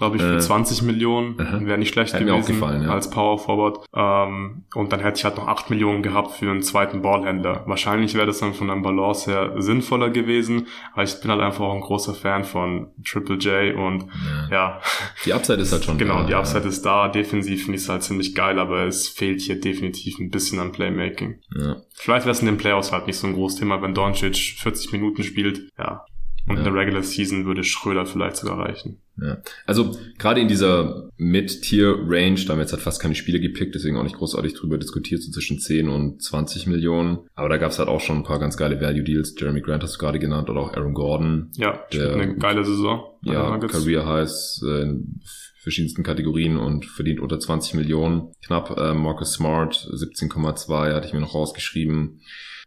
glaube ich, für äh, 20 Millionen. Wäre nicht schlecht gewesen ja. als Power Forward. Ähm, und dann hätte ich halt noch 8 Millionen gehabt für einen zweiten Ballhändler. Wahrscheinlich wäre das dann von einem Balance her sinnvoller gewesen. Aber ich bin halt einfach auch ein großer Fan von Triple J und ja. ja. Die Upside ist halt schon [laughs] Genau, da, die Upside ja. ist da. Defensiv finde ich es halt ziemlich geil, aber es fehlt hier definitiv ein bisschen an Playmaking. Ja. Vielleicht wäre es in den Playoffs halt nicht so ein großes Thema, wenn Doncic 40 Minuten spielt. Ja, und ja. in der Regular Season würde Schröder vielleicht sogar reichen. Ja. Also gerade in dieser Mid-Tier-Range, da haben wir jetzt halt fast keine Spiele gepickt, deswegen auch nicht großartig drüber diskutiert, so zwischen 10 und 20 Millionen. Aber da gab es halt auch schon ein paar ganz geile Value-Deals. Jeremy Grant hast du gerade genannt oder auch Aaron Gordon. Ja, der, eine geile Saison. Ja, Career Highs äh, in verschiedensten Kategorien und verdient unter 20 Millionen. Knapp äh, Marcus Smart 17,2 hatte ich mir noch rausgeschrieben.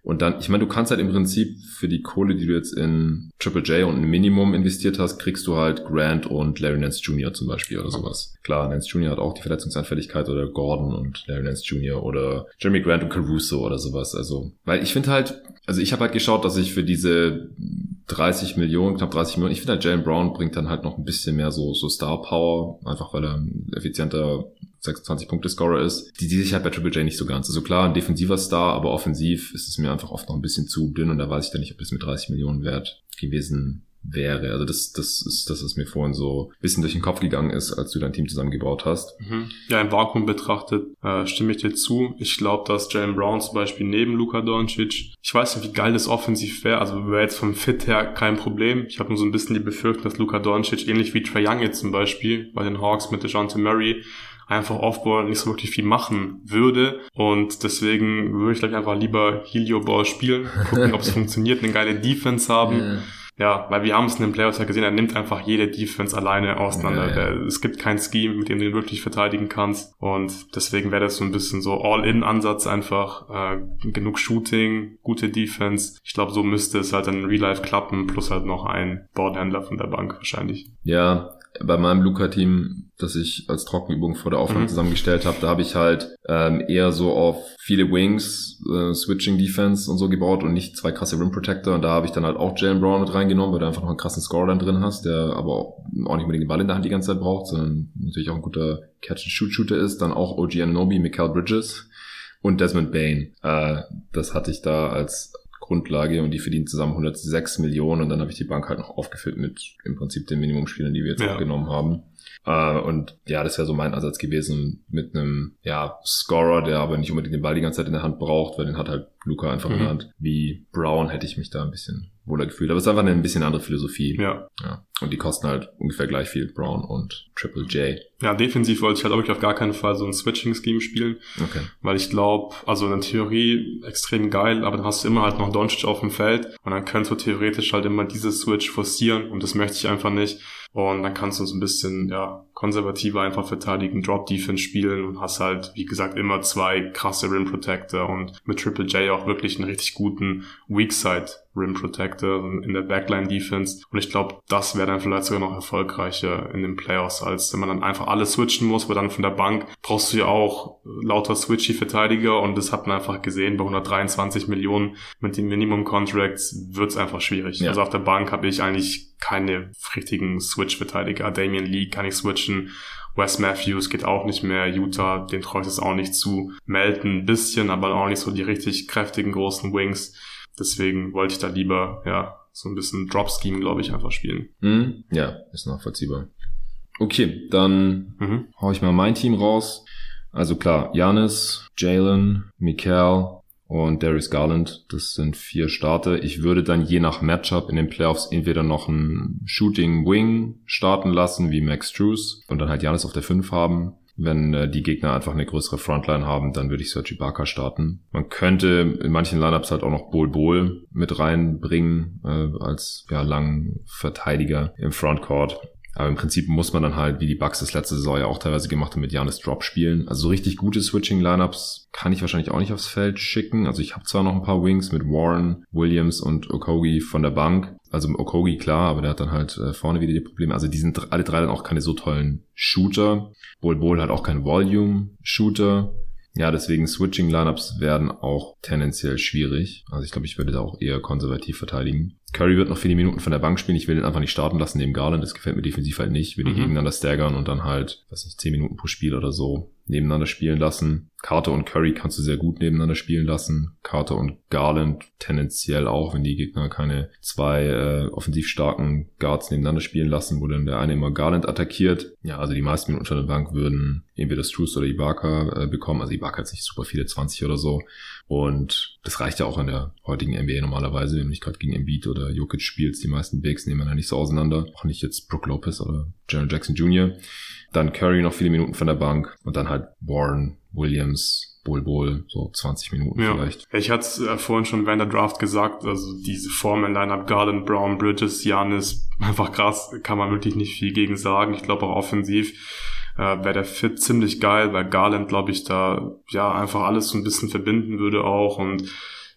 Und dann, ich meine, du kannst halt im Prinzip für die Kohle, die du jetzt in Triple J und ein Minimum investiert hast, kriegst du halt Grant und Larry Nance Jr. zum Beispiel oder sowas. Klar, Nance Jr. hat auch die Verletzungsanfälligkeit oder Gordon und Larry Nance Jr. oder Jeremy Grant und Caruso oder sowas. Also, weil ich finde halt, also ich habe halt geschaut, dass ich für diese 30 Millionen, knapp 30 Millionen, ich finde halt Jalen Brown bringt dann halt noch ein bisschen mehr so, so Star Power, einfach weil er effizienter 26 Punkte Scorer ist, die, die sich halt bei Triple J nicht so ganz. Also klar, ein defensiver Star, aber offensiv ist es mir einfach oft noch ein bisschen zu dünn und da weiß ich dann nicht, ob das mit 30 Millionen wert gewesen wäre. Also das, das ist das, was mir vorhin so ein bisschen durch den Kopf gegangen ist, als du dein Team zusammengebaut hast. Mhm. Ja, im Vakuum betrachtet äh, stimme ich dir zu. Ich glaube, dass Jalen Brown zum Beispiel neben Luka Doncic, ich weiß nicht, wie geil das offensiv wäre. Also wäre jetzt vom Fit her kein Problem. Ich habe nur so ein bisschen die Befürchtung, dass Luka Doncic ähnlich wie Trae Young jetzt zum Beispiel bei den Hawks mit DeJounte Murray einfach Offball nicht so wirklich viel machen würde. Und deswegen würde ich gleich einfach lieber Helio-Ball spielen, gucken, ob es [laughs] funktioniert, eine geile Defense haben. Ja. Ja, weil wir haben es in den Playoffs ja gesehen, er nimmt einfach jede Defense alleine auseinander. Ja, ja. Es gibt kein Scheme, mit dem du ihn wirklich verteidigen kannst. Und deswegen wäre das so ein bisschen so All-In-Ansatz einfach. Äh, genug Shooting, gute Defense. Ich glaube, so müsste es halt in Real Life klappen, plus halt noch ein Boardhändler von der Bank wahrscheinlich. Ja, bei meinem Luca-Team, das ich als Trockenübung vor der Aufnahme mhm. zusammengestellt habe, da habe ich halt ähm, eher so auf viele Wings, äh, Switching Defense und so gebaut und nicht zwei krasse Rim Protector. Und da habe ich dann halt auch Jalen Brown mit reingenommen, weil du einfach noch einen krassen Scorer dann drin hast, der aber auch nicht unbedingt den Ball in der Hand die ganze Zeit braucht, sondern natürlich auch ein guter Catch-and-Shoot-Shooter ist. Dann auch OG Anobi, Mikael Bridges und Desmond Bain. Äh, das hatte ich da als Grundlage und die verdienen zusammen 106 Millionen und dann habe ich die Bank halt noch aufgefüllt mit im Prinzip den Minimumspielern, die wir jetzt ja. genommen haben. Uh, und ja, das wäre so mein Ansatz gewesen mit einem ja, Scorer, der aber nicht unbedingt den Ball die ganze Zeit in der Hand braucht, weil den hat halt Luca einfach mhm. in der Hand. Wie Brown hätte ich mich da ein bisschen wohler gefühlt. Aber es ist einfach eine ein bisschen andere Philosophie. Ja. ja. Und die kosten halt ungefähr gleich viel, Brown und Triple J. Ja, defensiv wollte ich halt wirklich auf gar keinen Fall so ein Switching-Scheme spielen. Okay. Weil ich glaube, also in der Theorie extrem geil, aber dann hast du immer halt noch Doncic auf dem Feld und dann könntest du theoretisch halt immer diese Switch forcieren und das möchte ich einfach nicht. Und dann kannst du so ein bisschen, ja, konservativer einfach verteidigen, Drop Defense spielen und hast halt, wie gesagt, immer zwei krasse Rim Protector und mit Triple J auch wirklich einen richtig guten Weak Side Rim Protector in der Backline Defense. Und ich glaube, das wäre dann vielleicht sogar noch erfolgreicher in den Playoffs, als wenn man dann einfach alles switchen muss, weil dann von der Bank brauchst du ja auch lauter switchy Verteidiger und das hat man einfach gesehen bei 123 Millionen mit den Minimum Contracts wird es einfach schwierig. Ja. Also auf der Bank habe ich eigentlich keine richtigen Switch-Verteidiger. Damian Lee kann ich switchen. Wes Matthews geht auch nicht mehr. Utah, den traue ich es auch nicht zu. Melton ein bisschen, aber auch nicht so die richtig kräftigen großen Wings. Deswegen wollte ich da lieber, ja, so ein bisschen Drop-Scheme, glaube ich, einfach spielen. Mhm. Ja, ist nachvollziehbar. Okay, dann mhm. hau ich mal mein Team raus. Also klar, Janis, Jalen, Mikael, und Darius Garland. Das sind vier Starter. Ich würde dann je nach Matchup in den Playoffs entweder noch einen Shooting Wing starten lassen, wie Max Drews, und dann halt Janis auf der 5 haben. Wenn äh, die Gegner einfach eine größere Frontline haben, dann würde ich Sergi Barker starten. Man könnte in manchen Lineups halt auch noch Bol Bol mit reinbringen äh, als ja, langen Verteidiger im Frontcourt. Aber im Prinzip muss man dann halt, wie die Bucks das letzte Saison ja auch teilweise gemacht haben, mit Janis Drop spielen. Also so richtig gute Switching-Lineups kann ich wahrscheinlich auch nicht aufs Feld schicken. Also ich habe zwar noch ein paar Wings mit Warren, Williams und Okogi von der Bank. Also Okogi klar, aber der hat dann halt äh, vorne wieder die Probleme. Also die sind alle drei dann auch keine so tollen Shooter. Bol Bol hat auch kein Volume-Shooter. Ja, deswegen Switching Lineups werden auch tendenziell schwierig. Also ich glaube, ich würde da auch eher konservativ verteidigen. Curry wird noch viele Minuten von der Bank spielen. Ich will ihn einfach nicht starten lassen neben Garland. Das gefällt mir defensiv halt nicht. Ich will die mhm. gegeneinander staggern und dann halt, weiß nicht, 10 Minuten pro Spiel oder so nebeneinander spielen lassen. Carter und Curry kannst du sehr gut nebeneinander spielen lassen. Carter und Garland tendenziell auch, wenn die Gegner keine zwei äh, offensiv starken Guards nebeneinander spielen lassen, wo dann der eine immer Garland attackiert. Ja, also die meisten Minuten von der Bank würden entweder Struce oder Ibaka äh, bekommen. Also Ibaka hat nicht super viele, 20 oder so. Und das reicht ja auch in der heutigen NBA normalerweise, wenn du nicht gerade gegen Embiid oder Jokic spielst. Die meisten Bigs nehmen ja nicht so auseinander. Auch nicht jetzt Brook Lopez oder Jaron Jackson Jr. Dann Curry noch viele Minuten von der Bank und dann halt Warren, Williams, Bull Bull, so 20 Minuten ja. vielleicht. Ich hatte es äh, vorhin schon während der Draft gesagt, also diese Form in Lineup Garland, Brown, Bridges, Janis, [laughs] einfach krass, kann man wirklich nicht viel gegen sagen. Ich glaube auch offensiv äh, wäre der Fit ziemlich geil, weil Garland, glaube ich, da ja einfach alles so ein bisschen verbinden würde auch und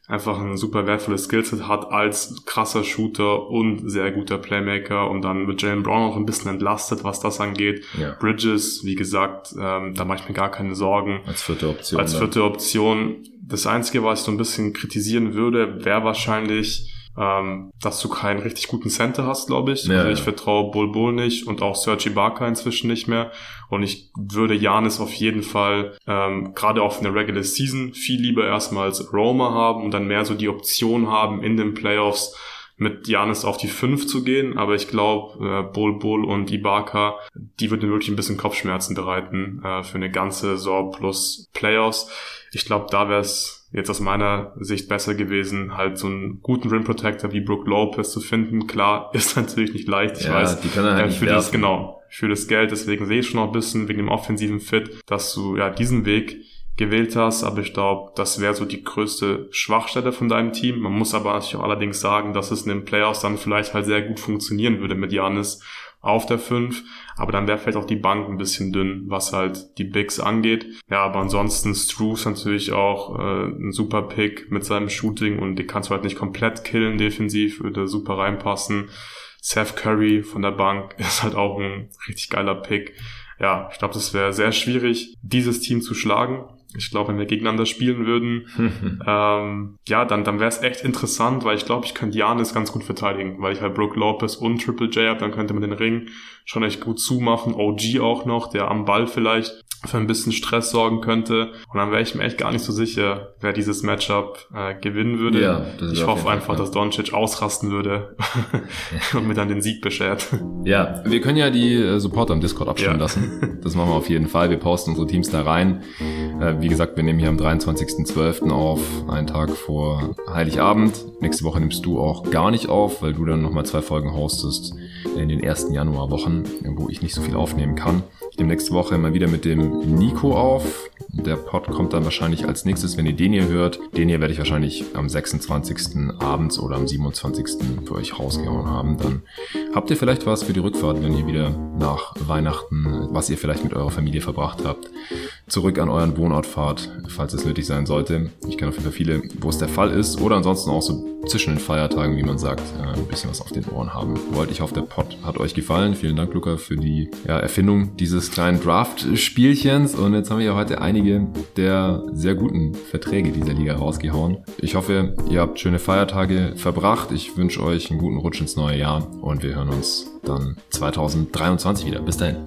einfach ein super wertvolles Skillset hat als krasser Shooter und sehr guter Playmaker und dann mit Jalen Brown auch ein bisschen entlastet, was das angeht. Ja. Bridges, wie gesagt, ähm, da mache ich mir gar keine Sorgen. Als vierte Option. Als vierte Option. Das Einzige, was ich so ein bisschen kritisieren würde, wäre wahrscheinlich ähm, dass du keinen richtig guten Center hast, glaube ich. Ja, also ich ja. vertraue Bull Bull nicht und auch Sergi Barker inzwischen nicht mehr. Und ich würde Janis auf jeden Fall ähm, gerade auf eine Regular Season viel lieber erstmal als Roma haben und dann mehr so die Option haben in den Playoffs mit Janis auf die 5 zu gehen, aber ich glaube, äh, Bull Bull und Ibaka, die würden wirklich ein bisschen Kopfschmerzen bereiten äh, für eine ganze Saison plus Playoffs. Ich glaube, da wäre es jetzt aus meiner Sicht besser gewesen, halt so einen guten Rim Protector wie Brook Lopez zu finden. Klar, [laughs] ist natürlich nicht leicht, ich ja, weiß. Die kann er halt äh, für das, genau, für das Geld, deswegen sehe ich schon noch ein bisschen wegen dem offensiven Fit, dass du ja diesen Weg gewählt hast, aber ich glaube, das wäre so die größte Schwachstelle von deinem Team. Man muss aber natürlich auch allerdings sagen, dass es in den Playoffs dann vielleicht halt sehr gut funktionieren würde mit Janis auf der 5. Aber dann wäre vielleicht auch die Bank ein bisschen dünn, was halt die Bigs angeht. Ja, aber ansonsten Struce natürlich auch äh, ein super Pick mit seinem Shooting und die kannst du halt nicht komplett killen defensiv, würde super reinpassen. Seth Curry von der Bank [laughs] ist halt auch ein richtig geiler Pick. Ja, ich glaube, das wäre sehr schwierig, dieses Team zu schlagen. Ich glaube, wenn wir gegeneinander spielen würden, [laughs] ähm, ja, dann, dann wäre es echt interessant, weil ich glaube, ich könnte Janis ganz gut verteidigen, weil ich halt Brooke Lopez und Triple J habe, dann könnte man den Ring schon echt gut zumachen. OG auch noch, der am Ball vielleicht für ein bisschen Stress sorgen könnte. Und dann wäre ich mir echt gar nicht so sicher, wer dieses Matchup äh, gewinnen würde. Ja, ich hoffe einfach, Fall. dass Doncic ausrasten würde [laughs] und mir dann den Sieg beschert. Ja, wir können ja die äh, Supporter im Discord abstimmen ja. lassen. Das machen wir auf jeden Fall. Wir posten unsere Teams da rein. Äh, wie gesagt, wir nehmen hier am 23.12. auf, einen Tag vor Heiligabend. Nächste Woche nimmst du auch gar nicht auf, weil du dann nochmal zwei Folgen hostest in den ersten Januarwochen, wo ich nicht so viel aufnehmen kann. Ich nehme nächste Woche mal wieder mit dem Nico auf. Der Pod kommt dann wahrscheinlich als nächstes, wenn ihr den hier hört. Den hier werde ich wahrscheinlich am 26. abends oder am 27. für euch rausgehauen haben. Dann habt ihr vielleicht was für die Rückfahrt, wenn ihr wieder nach Weihnachten, was ihr vielleicht mit eurer Familie verbracht habt, zurück an euren Wohnort fahrt, falls es nötig sein sollte. Ich kenne auf jeden Fall viele, wo es der Fall ist. Oder ansonsten auch so zwischen den Feiertagen, wie man sagt, äh, ein bisschen was auf den Ohren haben wollt. Ich hoffe, der Pod hat euch gefallen. Vielen Dank, Luca, für die ja, Erfindung dieses kleinen Draft-Spielchens. Und jetzt haben wir ja heute einige der sehr guten Verträge dieser Liga rausgehauen. Ich hoffe, ihr habt schöne Feiertage verbracht. Ich wünsche euch einen guten Rutsch ins neue Jahr und wir hören uns dann 2023 wieder. Bis dahin.